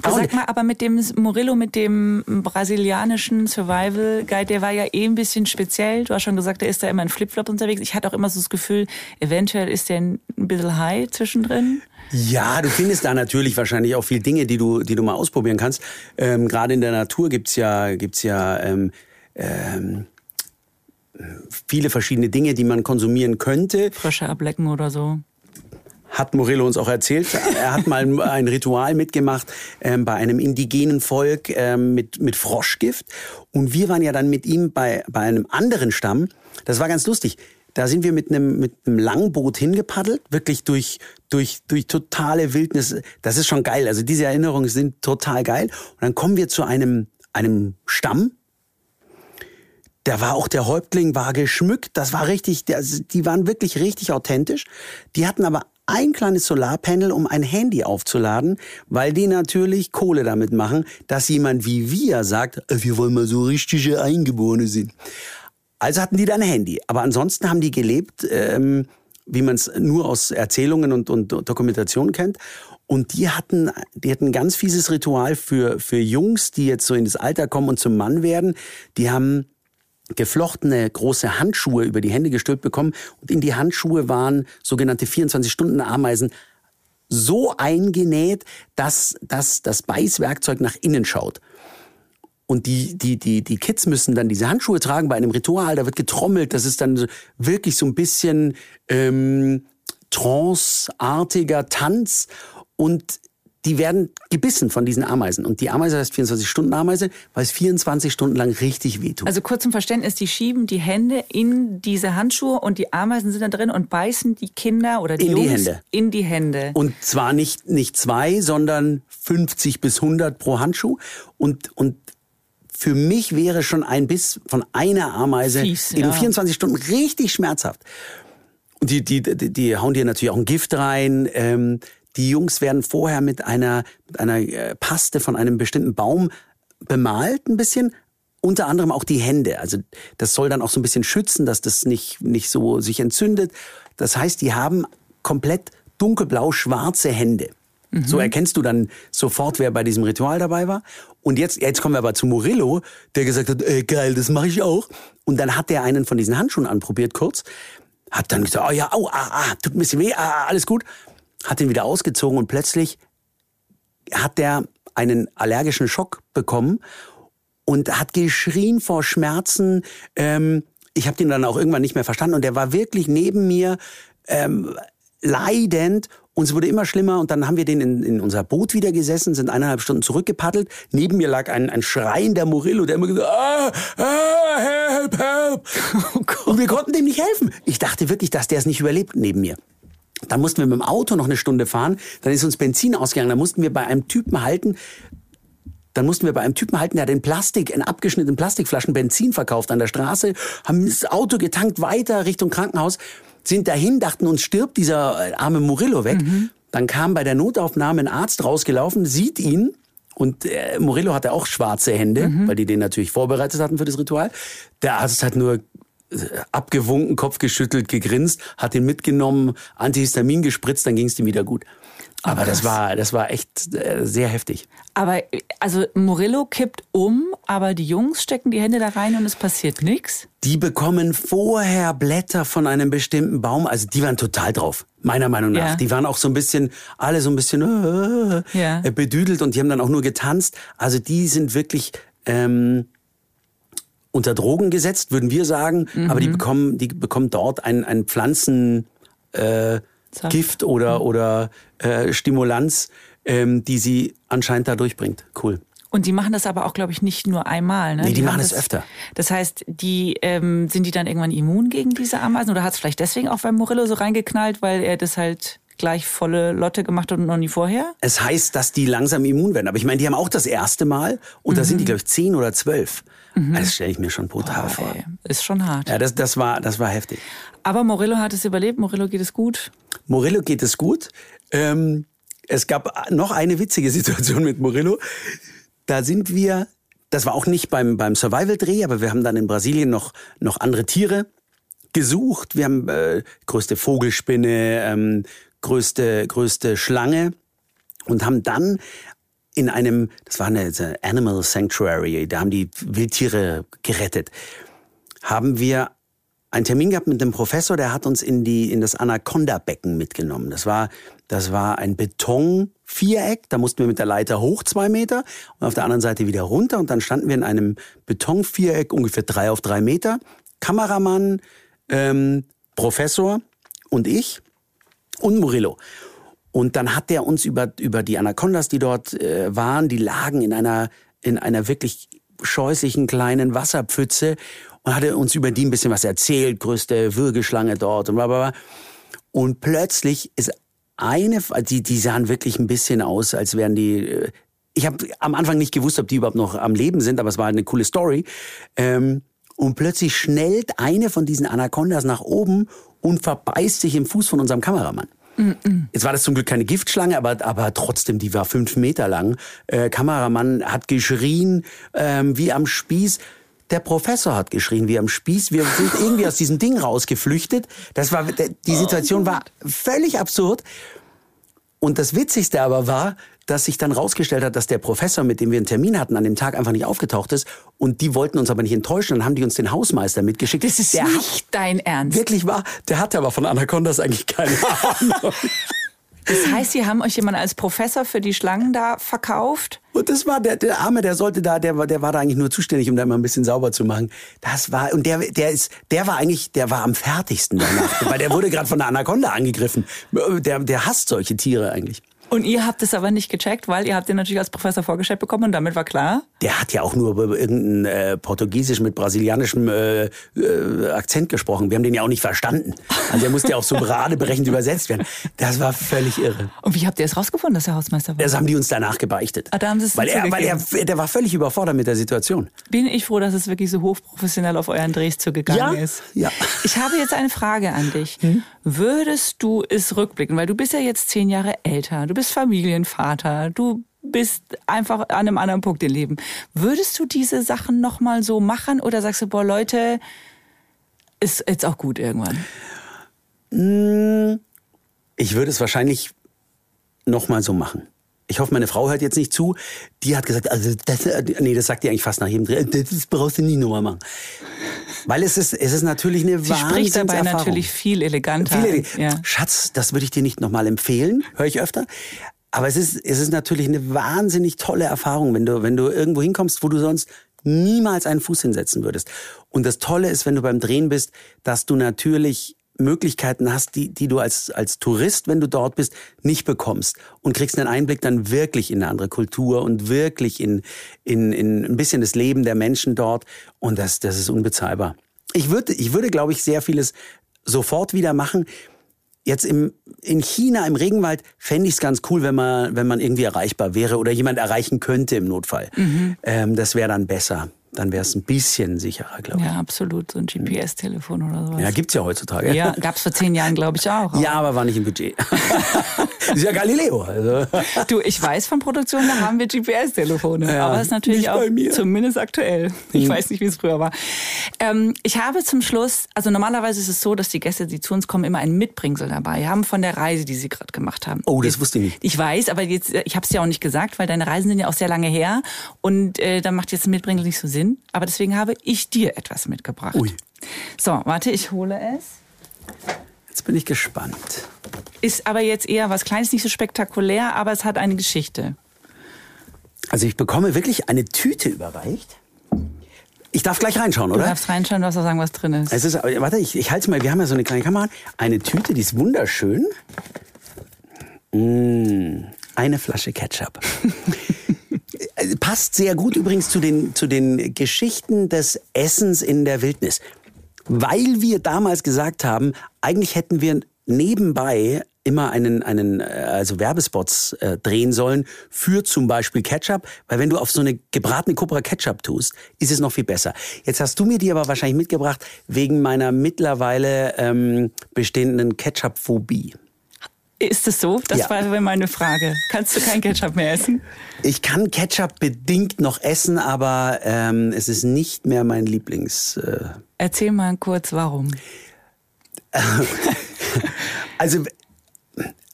Ah, und- sag mal, aber mit dem Murillo, mit dem brasilianischen Survival Guide, der war ja eh ein bisschen speziell. Du hast schon gesagt, der ist da immer in Flipflop unterwegs. Ich hatte auch immer so das Gefühl, eventuell ist der ein bisschen high zwischendrin. Ja, du findest da natürlich wahrscheinlich auch viel Dinge, die du, die du mal ausprobieren kannst. Ähm, Gerade in der Natur gibt's ja, gibt's ja ähm, ähm, viele verschiedene Dinge, die man konsumieren könnte. Frösche ablecken oder so. Hat Murillo uns auch erzählt. Er hat mal ein Ritual mitgemacht ähm, bei einem indigenen Volk ähm, mit, mit Froschgift. Und wir waren ja dann mit ihm bei, bei einem anderen Stamm. Das war ganz lustig. Da sind wir mit einem, mit einem Langboot hingepaddelt, wirklich durch, durch, durch totale Wildnis. Das ist schon geil. Also diese Erinnerungen sind total geil. Und dann kommen wir zu einem, einem Stamm, da war auch der Häuptling, war geschmückt. Das war richtig, also die waren wirklich richtig authentisch. Die hatten aber ein kleines Solarpanel, um ein Handy aufzuladen, weil die natürlich Kohle damit machen, dass jemand wie wir sagt, äh, wir wollen mal so richtige Eingeborene sind. Also hatten die dann ein Handy. Aber ansonsten haben die gelebt, ähm, wie man es nur aus Erzählungen und, und Dokumentationen kennt. Und die hatten, die hatten ein ganz fieses Ritual für, für Jungs, die jetzt so in das Alter kommen und zum Mann werden. Die haben geflochtene große Handschuhe über die Hände gestülpt bekommen. Und in die Handschuhe waren sogenannte 24-Stunden-Ameisen so eingenäht, dass, dass das Beißwerkzeug nach innen schaut. Und die, die, die, die Kids müssen dann diese Handschuhe tragen bei einem Ritual, da wird getrommelt, das ist dann wirklich so ein bisschen ähm, tranceartiger Tanz. Und die werden gebissen von diesen Ameisen. Und die Ameise heißt 24-Stunden-Ameise, weil es 24 Stunden lang richtig wehtut. Also kurz zum Verständnis, die schieben die Hände in diese Handschuhe und die Ameisen sind da drin und beißen die Kinder oder die In die Jungs Hände. in die Hände. Und zwar nicht, nicht zwei, sondern 50 bis 100 pro Handschuh. Und, und für mich wäre schon ein Biss von einer Ameise Fies, in ja. 24 Stunden richtig schmerzhaft. Und die, die, die, die hauen dir natürlich auch ein Gift rein. Ähm, die Jungs werden vorher mit einer, mit einer äh, Paste von einem bestimmten Baum bemalt ein bisschen. Unter anderem auch die Hände. Also das soll dann auch so ein bisschen schützen, dass das nicht, nicht so sich entzündet. Das heißt, die haben komplett dunkelblau schwarze Hände. So erkennst du dann sofort, wer bei diesem Ritual dabei war. Und jetzt, jetzt kommen wir aber zu Murillo, der gesagt hat, äh, geil, das mache ich auch. Und dann hat der einen von diesen Handschuhen anprobiert kurz, hat dann gesagt, oh ja, au, ah, ah, tut ein bisschen weh, ah, alles gut. Hat den wieder ausgezogen und plötzlich hat der einen allergischen Schock bekommen und hat geschrien vor Schmerzen. Ähm, ich habe den dann auch irgendwann nicht mehr verstanden und der war wirklich neben mir ähm, leidend und es wurde immer schlimmer und dann haben wir den in, in unser Boot wieder gesessen, sind eineinhalb Stunden zurückgepaddelt. Neben mir lag ein, ein schreiender Murillo, der immer gesagt ah, ah, help, help. und wir konnten dem nicht helfen. Ich dachte wirklich, dass der es nicht überlebt neben mir. Dann mussten wir mit dem Auto noch eine Stunde fahren, dann ist uns Benzin ausgegangen, dann mussten wir bei einem Typen halten, dann mussten wir bei einem Typen halten, der hat in Plastik, in abgeschnittenen Plastikflaschen Benzin verkauft an der Straße, haben das Auto getankt weiter Richtung Krankenhaus, sind dahin, dachten uns stirbt dieser äh, arme Murillo weg. Dann kam bei der Notaufnahme ein Arzt rausgelaufen, sieht ihn und äh, Murillo hatte auch schwarze Hände, weil die den natürlich vorbereitet hatten für das Ritual. Der Arzt hat nur abgewunken, Kopf geschüttelt, gegrinst, hat ihn mitgenommen, Antihistamin gespritzt, dann ging es ihm wieder gut. Aber das war, das war echt äh, sehr heftig. Aber also Murillo kippt um, aber die Jungs stecken die Hände da rein und es passiert nichts. Die bekommen vorher Blätter von einem bestimmten Baum. Also die waren total drauf, meiner Meinung nach. Ja. Die waren auch so ein bisschen, alle so ein bisschen äh, Ja. äh, bedüdelt und die haben dann auch nur getanzt. Also die sind wirklich ähm, unter Drogen gesetzt, würden wir sagen. Mhm. Aber die bekommen, die bekommen dort ein, ein Pflanzen äh. Gift oder, oder äh, Stimulanz, ähm, die sie anscheinend da durchbringt. Cool. Und die machen das aber auch, glaube ich, nicht nur einmal. Ne? Nee, die haben machen es das öfter. Das heißt, die ähm, sind die dann irgendwann immun gegen diese Ameisen oder hat es vielleicht deswegen auch bei Murillo so reingeknallt, weil er das halt gleich volle Lotte gemacht hat und noch nie vorher? Es heißt, dass die langsam immun werden. Aber ich meine, die haben auch das erste Mal und da sind die, glaube ich, zehn oder zwölf. Das stelle ich mir schon brutal vor. Ey, ist schon hart. Ja, das, das, war, das war heftig. Aber Murillo hat es überlebt, Murillo geht es gut. Murillo geht es gut. Ähm, es gab noch eine witzige Situation mit Murillo. Da sind wir, das war auch nicht beim, beim Survival-Dreh, aber wir haben dann in Brasilien noch, noch andere Tiere gesucht. Wir haben äh, größte Vogelspinne, ähm, größte, größte Schlange und haben dann in einem, das war eine Animal Sanctuary, da haben die Wildtiere gerettet, haben wir einen Termin gehabt mit einem Professor, der hat uns in die in das Anaconda-Becken mitgenommen. Das war das war ein Betonviereck. Da mussten wir mit der Leiter hoch zwei Meter und auf der anderen Seite wieder runter und dann standen wir in einem Betonviereck ungefähr drei auf drei Meter. Kameramann, ähm, Professor und ich und Murillo. Und dann hat der uns über, über die Anacondas, die dort äh, waren, die lagen in einer, in einer wirklich scheußlichen kleinen Wasserpfütze und hat er uns über die ein bisschen was erzählt, größte Würgeschlange dort und bla bla bla. Und plötzlich ist eine, die, die sahen wirklich ein bisschen aus, als wären die. äh, Ich habe am Anfang nicht gewusst, ob die überhaupt noch am Leben sind, aber es war eine coole Story. Ähm, und plötzlich schnellt eine von diesen Anacondas nach oben und verbeißt sich im Fuß von unserem Kameramann. Jetzt war das zum Glück keine Giftschlange, aber, aber trotzdem, die war fünf Meter lang. Äh, Kameramann hat geschrien ähm, wie am Spieß. Der Professor hat geschrien wie am Spieß. Wir sind irgendwie aus diesem Ding rausgeflüchtet. Das war, die Situation war völlig absurd. Und das Witzigste aber war, dass sich dann rausgestellt hat, dass der Professor, mit dem wir einen Termin hatten, an dem Tag einfach nicht aufgetaucht ist. Und die wollten uns aber nicht enttäuschen. Dann haben die uns den Hausmeister mitgeschickt. Das ist der hat- nicht dein Ernst. Wirklich wahr. Der hatte aber von Anacondas eigentlich keine Ahnung. Das heißt, sie haben euch jemanden als Professor für die Schlangen da verkauft? Und das war der, der Arme, der sollte da, der war, der war da eigentlich nur zuständig, um da immer ein bisschen sauber zu machen. Das war, und der, der ist, der war eigentlich, der war am fertigsten danach, weil der wurde gerade von der Anaconda angegriffen. Der, der hasst solche Tiere eigentlich. Und ihr habt es aber nicht gecheckt, weil ihr habt den natürlich als Professor vorgestellt bekommen und damit war klar. Der hat ja auch nur über irgendein äh, Portugiesisch mit brasilianischem äh, äh, Akzent gesprochen. Wir haben den ja auch nicht verstanden. Also der musste ja auch so beradeberechnet übersetzt werden. Das war völlig irre. Und wie habt ihr es rausgefunden, dass er Hausmeister war? Das haben die uns danach gebeichtet. Ah, da haben sie es weil er, weil er, der war völlig überfordert mit der Situation. Bin ich froh, dass es wirklich so hochprofessionell auf euren Drehs zugegangen Ja, ist. ja. Ich habe jetzt eine Frage an dich. Hm? Würdest du es rückblicken, weil du bist ja jetzt zehn Jahre älter, du bist Familienvater, du bist einfach an einem anderen Punkt im Leben. Würdest du diese Sachen nochmal so machen oder sagst du, boah Leute, ist jetzt auch gut irgendwann? Ich würde es wahrscheinlich nochmal so machen. Ich hoffe, meine Frau hört jetzt nicht zu. Die hat gesagt, also das, nee, das sagt die eigentlich fast nach jedem Dreh. Das brauchst du nie nochmal machen. Weil es ist, es ist natürlich eine Sie spricht dabei Wahnsinnserfahrung. natürlich viel eleganter. Viele, ja. Schatz, das würde ich dir nicht nochmal empfehlen, höre ich öfter. Aber es ist, es ist natürlich eine wahnsinnig tolle Erfahrung, wenn du, wenn du irgendwo hinkommst, wo du sonst niemals einen Fuß hinsetzen würdest. Und das Tolle ist, wenn du beim Drehen bist, dass du natürlich Möglichkeiten hast, die, die du als, als Tourist, wenn du dort bist, nicht bekommst. Und kriegst einen Einblick dann wirklich in eine andere Kultur und wirklich in, in, in ein bisschen das Leben der Menschen dort. Und das, das ist unbezahlbar. Ich würde, ich würde, glaube ich, sehr vieles sofort wieder machen. Jetzt im, in China, im Regenwald, fände ich es ganz cool, wenn man, wenn man irgendwie erreichbar wäre oder jemand erreichen könnte im Notfall. Ähm, das wäre dann besser. Dann wäre es ein bisschen sicherer, glaube ich. ja, absolut. So ein GPS-Telefon oder sowas. Ja, gibt's ja heutzutage. Ja, gab's vor zehn Jahren, glaube ich, auch. Ja, aber war nicht im Budget. ist ja Galileo. Also. Du, ich weiß von Produktionen, da haben wir GPS-Telefone. Ja, aber es ist natürlich auch zumindest aktuell. Ich Hm. weiß nicht, wie es früher war. Ähm, ich habe zum Schluss, also normalerweise ist es so, dass die Gäste, die zu uns kommen, immer ein Mitbringsel dabei haben von der Reise, die sie gerade gemacht haben. Oh, das wusste ich nicht. Ich weiß, aber jetzt, ich habe es ja auch nicht gesagt, weil deine Reisen sind ja auch sehr lange her und äh, da macht jetzt ein Mitbringsel nicht so Sinn. Aber deswegen habe ich dir etwas mitgebracht. Ui. So, warte, ich hole es. Jetzt bin ich gespannt. Ist aber jetzt eher was Kleines, nicht so spektakulär, aber es hat eine Geschichte. Also ich bekomme wirklich eine Tüte überreicht. Ich darf gleich reinschauen, Du oder? darfst reinschauen, du darfst auch sagen, was drin ist. Es ist, warte, ich, ich halte mal, wir haben ja so eine kleine Kamera. Eine Tüte, die ist wunderschön. Mm, eine Flasche Ketchup. Äh, Passt sehr gut übrigens zu den, zu den Geschichten des Essens in der Wildnis. Weil wir damals gesagt haben, eigentlich hätten wir nebenbei immer einen, einen äh, also Werbespots äh, drehen sollen für zum Beispiel Ketchup, weil wenn du auf so eine gebratene Cobra Ketchup tust, ist es noch viel besser. Jetzt hast du mir die aber wahrscheinlich mitgebracht wegen meiner mittlerweile ähm, bestehenden Ketchup-Phobie. Ist es so? Das Ja. war meine Frage. Kannst du kein Ketchup mehr essen? Ich kann Ketchup bedingt noch essen, aber ähm, es ist nicht mehr mein Lieblings. Äh, Erzähl mal kurz, warum. also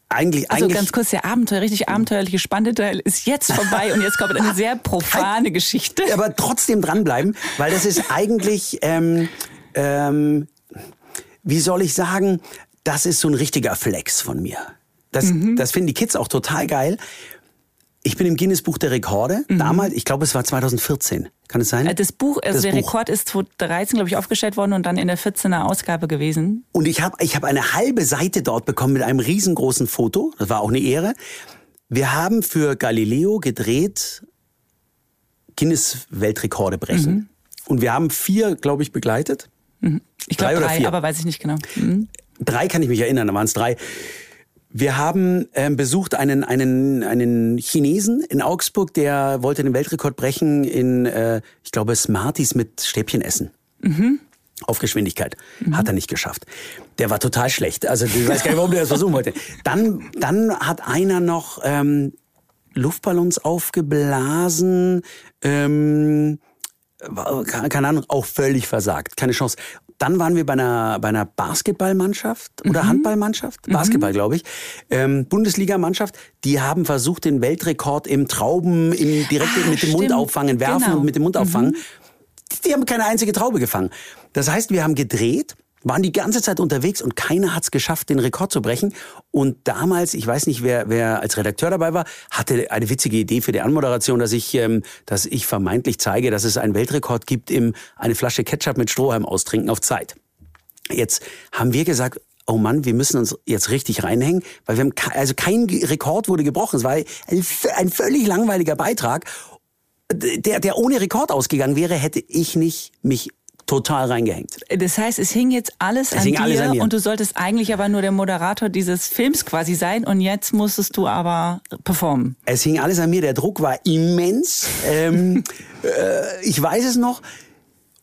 eigentlich, Also eigentlich ganz kurz, der Abenteuer, richtig abenteuerliche, spannende Teil ist jetzt vorbei und jetzt kommt eine sehr profane Geschichte. aber trotzdem dranbleiben, weil das ist eigentlich, ähm, ähm, wie soll ich sagen, das ist so ein richtiger Flex von mir. Das, das finden die Kids auch total geil. Ich bin im Guinness Buch der Rekorde. Damals, ich glaube, es war 2014. Kann es sein? Äh, Das Buch, also Das der Buch. Rekord ist 2013, glaube ich, aufgestellt worden und dann in der 14er Ausgabe gewesen. Und ich habe ich hab eine halbe Seite dort bekommen mit einem riesengroßen Foto. Das war auch eine Ehre. Wir haben für Galileo gedreht Guinness-Weltrekorde brechen. Mhm. Und wir haben vier, glaube ich, begleitet. Ich Drei glaube oder drei, vier? aber weiß ich nicht genau. Mhm. Drei kann ich mich erinnern, da waren es drei. Wir haben ähm, besucht einen, einen, einen Chinesen in Augsburg, der wollte den Weltrekord brechen in, äh, ich glaube, Smarties mit Stäbchen essen. Auf Geschwindigkeit. Hat er nicht geschafft. Der war total schlecht. Also ich weiß gar nicht, warum der das versuchen wollte. Dann, dann hat einer noch ähm, Luftballons aufgeblasen. Ähm, keine Ahnung, auch völlig versagt. Keine Chance. Dann waren wir bei einer, bei einer Basketballmannschaft oder Handballmannschaft, Basketball, glaube ich, ähm, Bundesligamannschaft. Die haben versucht, den Weltrekord im Trauben, im, direkt Ah, mit dem Mund auffangen, werfen Genau. und mit dem Mund auffangen. Die, die haben keine einzige Traube gefangen. Das heißt, wir haben gedreht, waren die ganze Zeit unterwegs und keiner hat es geschafft, den Rekord zu brechen. Und damals, ich weiß nicht, wer, wer als Redakteur dabei war, hatte eine witzige Idee für die Anmoderation, dass ich, ähm, dass ich vermeintlich zeige, dass es einen Weltrekord gibt im eine Flasche Ketchup mit Strohhalm austrinken auf Zeit. Jetzt haben wir gesagt, oh Mann, wir müssen uns jetzt richtig reinhängen, weil wir haben, also kein Rekord wurde gebrochen. Es war ein völlig langweiliger Beitrag. Der, der ohne Rekord ausgegangen wäre, hätte ich nicht mich total reingehängt. Das heißt, es hing jetzt alles, Es an, hing dir alles an mir. und du solltest eigentlich aber nur der Moderator dieses Films quasi sein und jetzt musstest du aber performen. Es hing alles an mir, der Druck war immens. ähm, äh, ich weiß es noch.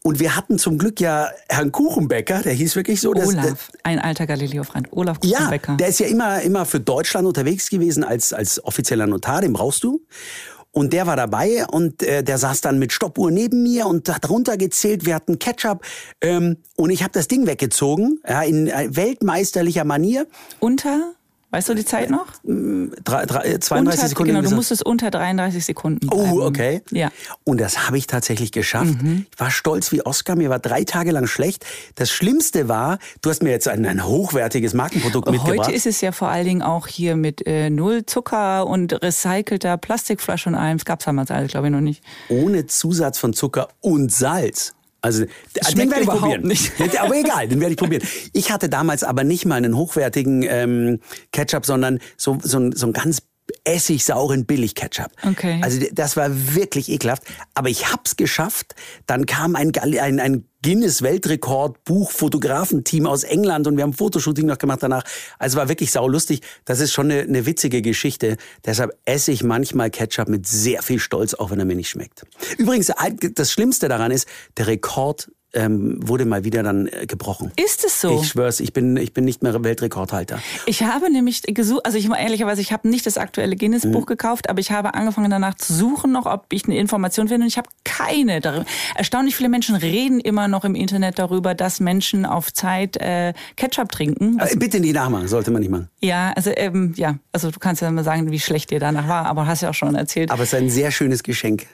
Und wir hatten zum Glück ja Herrn Kuchenbecker, der hieß wirklich so. das- Olaf, ein alter Galileo-Freund. Olaf Ja, Kuchenbecker. der ist ja immer, immer für Deutschland unterwegs gewesen als, als offizieller Notar, den brauchst du. Und der war dabei und äh, der saß dann mit Stoppuhr neben mir und hat runtergezählt. Wir hatten Ketchup ähm, und ich habe das Ding weggezogen, ja, in äh, weltmeisterlicher Manier. Unter Weißt du die Zeit noch? Drei, drei, äh, 32 unter, Sekunden. Genau, du musstest unter 33 Sekunden bleiben. Oh, okay. Ja. Mhm. Und das habe ich tatsächlich geschafft. Ich war stolz wie Oscar. Mir war drei Tage lang schlecht. Das Schlimmste war, du hast mir jetzt ein, ein hochwertiges Markenprodukt mitgebracht. Heute ist es ja vor allen Dingen auch hier mit äh, null Zucker und recycelter Plastikflasche und allem. Das gab's damals alles, glaube ich, noch nicht. ohne Zusatz von Zucker und Salz. Also den werde ich probieren. nicht. Aber egal, den werde ich probieren. Ich hatte damals aber nicht mal einen hochwertigen ähm, Ketchup, sondern so, so, ein- so einen ganz essigsauren Billig-Ketchup. Okay. Also das war wirklich ekelhaft. Aber ich hab's geschafft. Dann kam ein, ein, ein Guinness-Weltrekord-Buch-Fotografenteam aus England und wir haben Fotoshooting noch gemacht danach. Also war wirklich saulustig. Das ist schon eine, eine witzige Geschichte. Deshalb esse ich manchmal Ketchup mit sehr viel Stolz, auch wenn er mir nicht schmeckt. Übrigens, das Schlimmste daran ist, der Rekord ähm, wurde mal wieder dann äh, gebrochen. Ist es so? Ich schwör's, ich bin, ich bin nicht mehr Weltrekordhalter. Ich habe nämlich gesucht, also ich mal ehrlicherweise, ich habe nicht das aktuelle Mhm. Guinness-Buch gekauft, aber ich habe angefangen danach zu suchen, noch, ob ich eine Information finde und ich habe keine darüber. Erstaunlich viele Menschen reden immer noch im Internet darüber, dass Menschen auf Zeit äh, Ketchup trinken. Äh, bitte nicht nachmachen, sollte man nicht machen. Ja, also ähm, ja, also du kannst ja mal sagen, wie schlecht dir danach war, aber hast ja auch schon erzählt. Aber es ist ein sehr schönes Geschenk.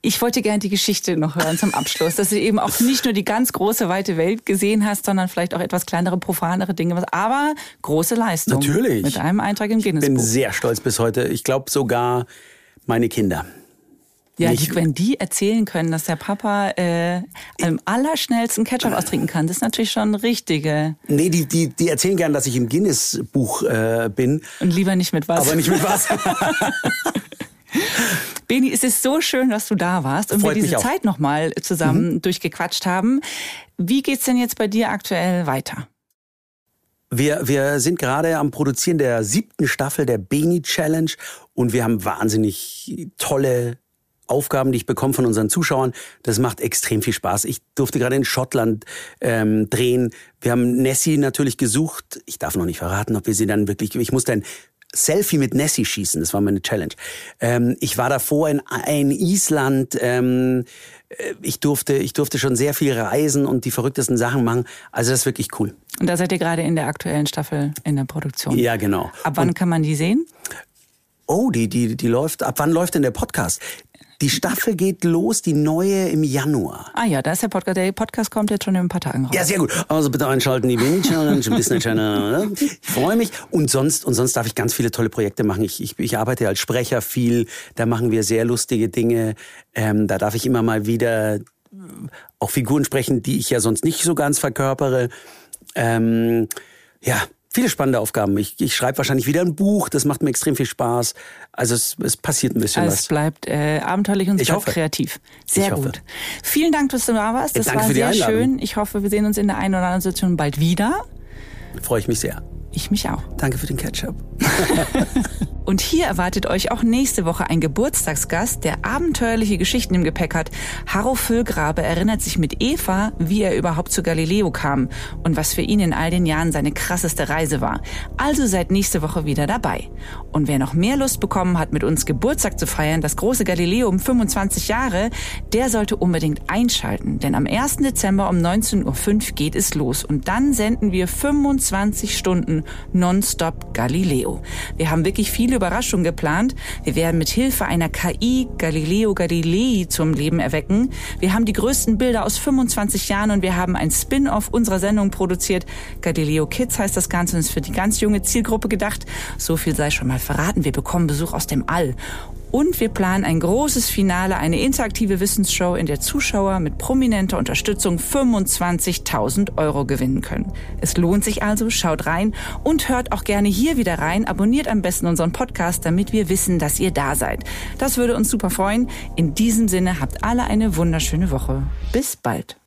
Ich wollte gerne die Geschichte noch hören zum Abschluss, dass du eben auch nicht nur die ganz große, weite Welt gesehen hast, sondern vielleicht auch etwas kleinere, profanere Dinge, aber große Leistung. Natürlich. Mit einem Eintrag im Ich bin sehr stolz bis heute. Ich glaube sogar meine Kinder. Ja, die, wenn die erzählen können, dass der Papa äh, am allerschnellsten Ketchup austrinken kann, das ist natürlich schon richtige. Nee, die, die, die erzählen gern, dass ich im Guinness-Buch äh, bin, Und lieber nicht mit was. aber nicht mit was. Beni, es ist so schön, dass du da warst und Freut wir diese. Mhm. Zeit nochmal zusammen durchgequatscht haben. Wie geht's denn jetzt bei dir aktuell weiter? Wir, wir sind gerade am Produzieren der siebten Staffel der Beni Challenge und wir haben wahnsinnig tolle Aufgaben, die ich bekomme von unseren Zuschauern. Das macht extrem viel Spaß. Ich durfte gerade in Schottland ähm, drehen. Wir haben Nessie natürlich gesucht. Ich darf noch nicht verraten, ob wir sie dann wirklich. Ich musste ein Selfie mit Nessie schießen. Das war meine Challenge. Ähm, ich war davor in, in Island. Ähm, äh, ich durfte, ich durfte schon sehr viel reisen und die verrücktesten Sachen machen. Also das ist wirklich cool. Und da seid ihr gerade in der aktuellen Staffel in der Produktion. Ja, genau. Ab wann Und- kann man die sehen? Oh, die, die, die läuft. Ab wann läuft denn der Podcast? Die Staffel geht los, die neue im Januar. Ah ja, da ist der Podcast. Der Podcast kommt jetzt schon in ein paar Tagen raus. Ja, sehr gut. Also bitte einschalten, die Mini Challenge, Disney Channel. Ich freue mich. Und sonst, und sonst darf ich ganz viele tolle Projekte machen. Ich, ich, ich arbeite als Sprecher viel. Da machen wir sehr lustige Dinge. Ähm, da darf ich immer mal wieder äh, auch Figuren sprechen, die ich ja sonst nicht so ganz verkörpere. Ähm, ja, viele spannende Aufgaben. Ich, ich schreibe wahrscheinlich wieder ein Buch. Das macht mir extrem viel Spaß. Also es, es passiert ein bisschen Es was. bleibt äh, abenteuerlich und es hoffe. kreativ. Sehr Ich hoffe. gut. Vielen Dank, dass du da warst. Das Danke war sehr Einladung. schön. Ich hoffe, wir sehen uns in der einen oder anderen Situation bald wieder. Freue ich mich sehr. Ich mich auch. Danke für den Ketchup. Und hier erwartet euch auch nächste Woche ein Geburtstagsgast, der abenteuerliche Geschichten im Gepäck hat. Harro Füllgrabe erinnert sich mit Eva, wie er überhaupt zu Galileo kam und was für ihn in all den Jahren seine krasseste Reise war. Also seid nächste Woche wieder dabei. Und wer noch mehr Lust bekommen hat, mit uns Geburtstag zu feiern, das große Galileo um 25 Jahre, der sollte unbedingt einschalten. Denn am 1. Dezember um 19.05 Uhr geht es los. Und dann senden wir 25 Stunden nonstop Galileo. Wir haben wirklich viele Überraschungen geplant. Wir werden mit Hilfe einer KI Galileo Galilei zum Leben erwecken. Wir haben die größten Bilder aus 25 Jahren und wir haben ein Spin-off unserer Sendung produziert. Galileo Kids heißt das Ganze und ist für die ganz junge Zielgruppe gedacht. So viel sei schon mal verraten. Wir bekommen Besuch aus dem All. Und wir planen ein großes Finale, eine interaktive Wissensshow, in der Zuschauer mit prominenter Unterstützung 25.000 Euro gewinnen können. Es lohnt sich also, schaut rein und hört auch gerne hier wieder rein. Abonniert am besten unseren Podcast, damit wir wissen, dass ihr da seid. Das würde uns super freuen. In diesem Sinne habt alle eine wunderschöne Woche. Bis bald.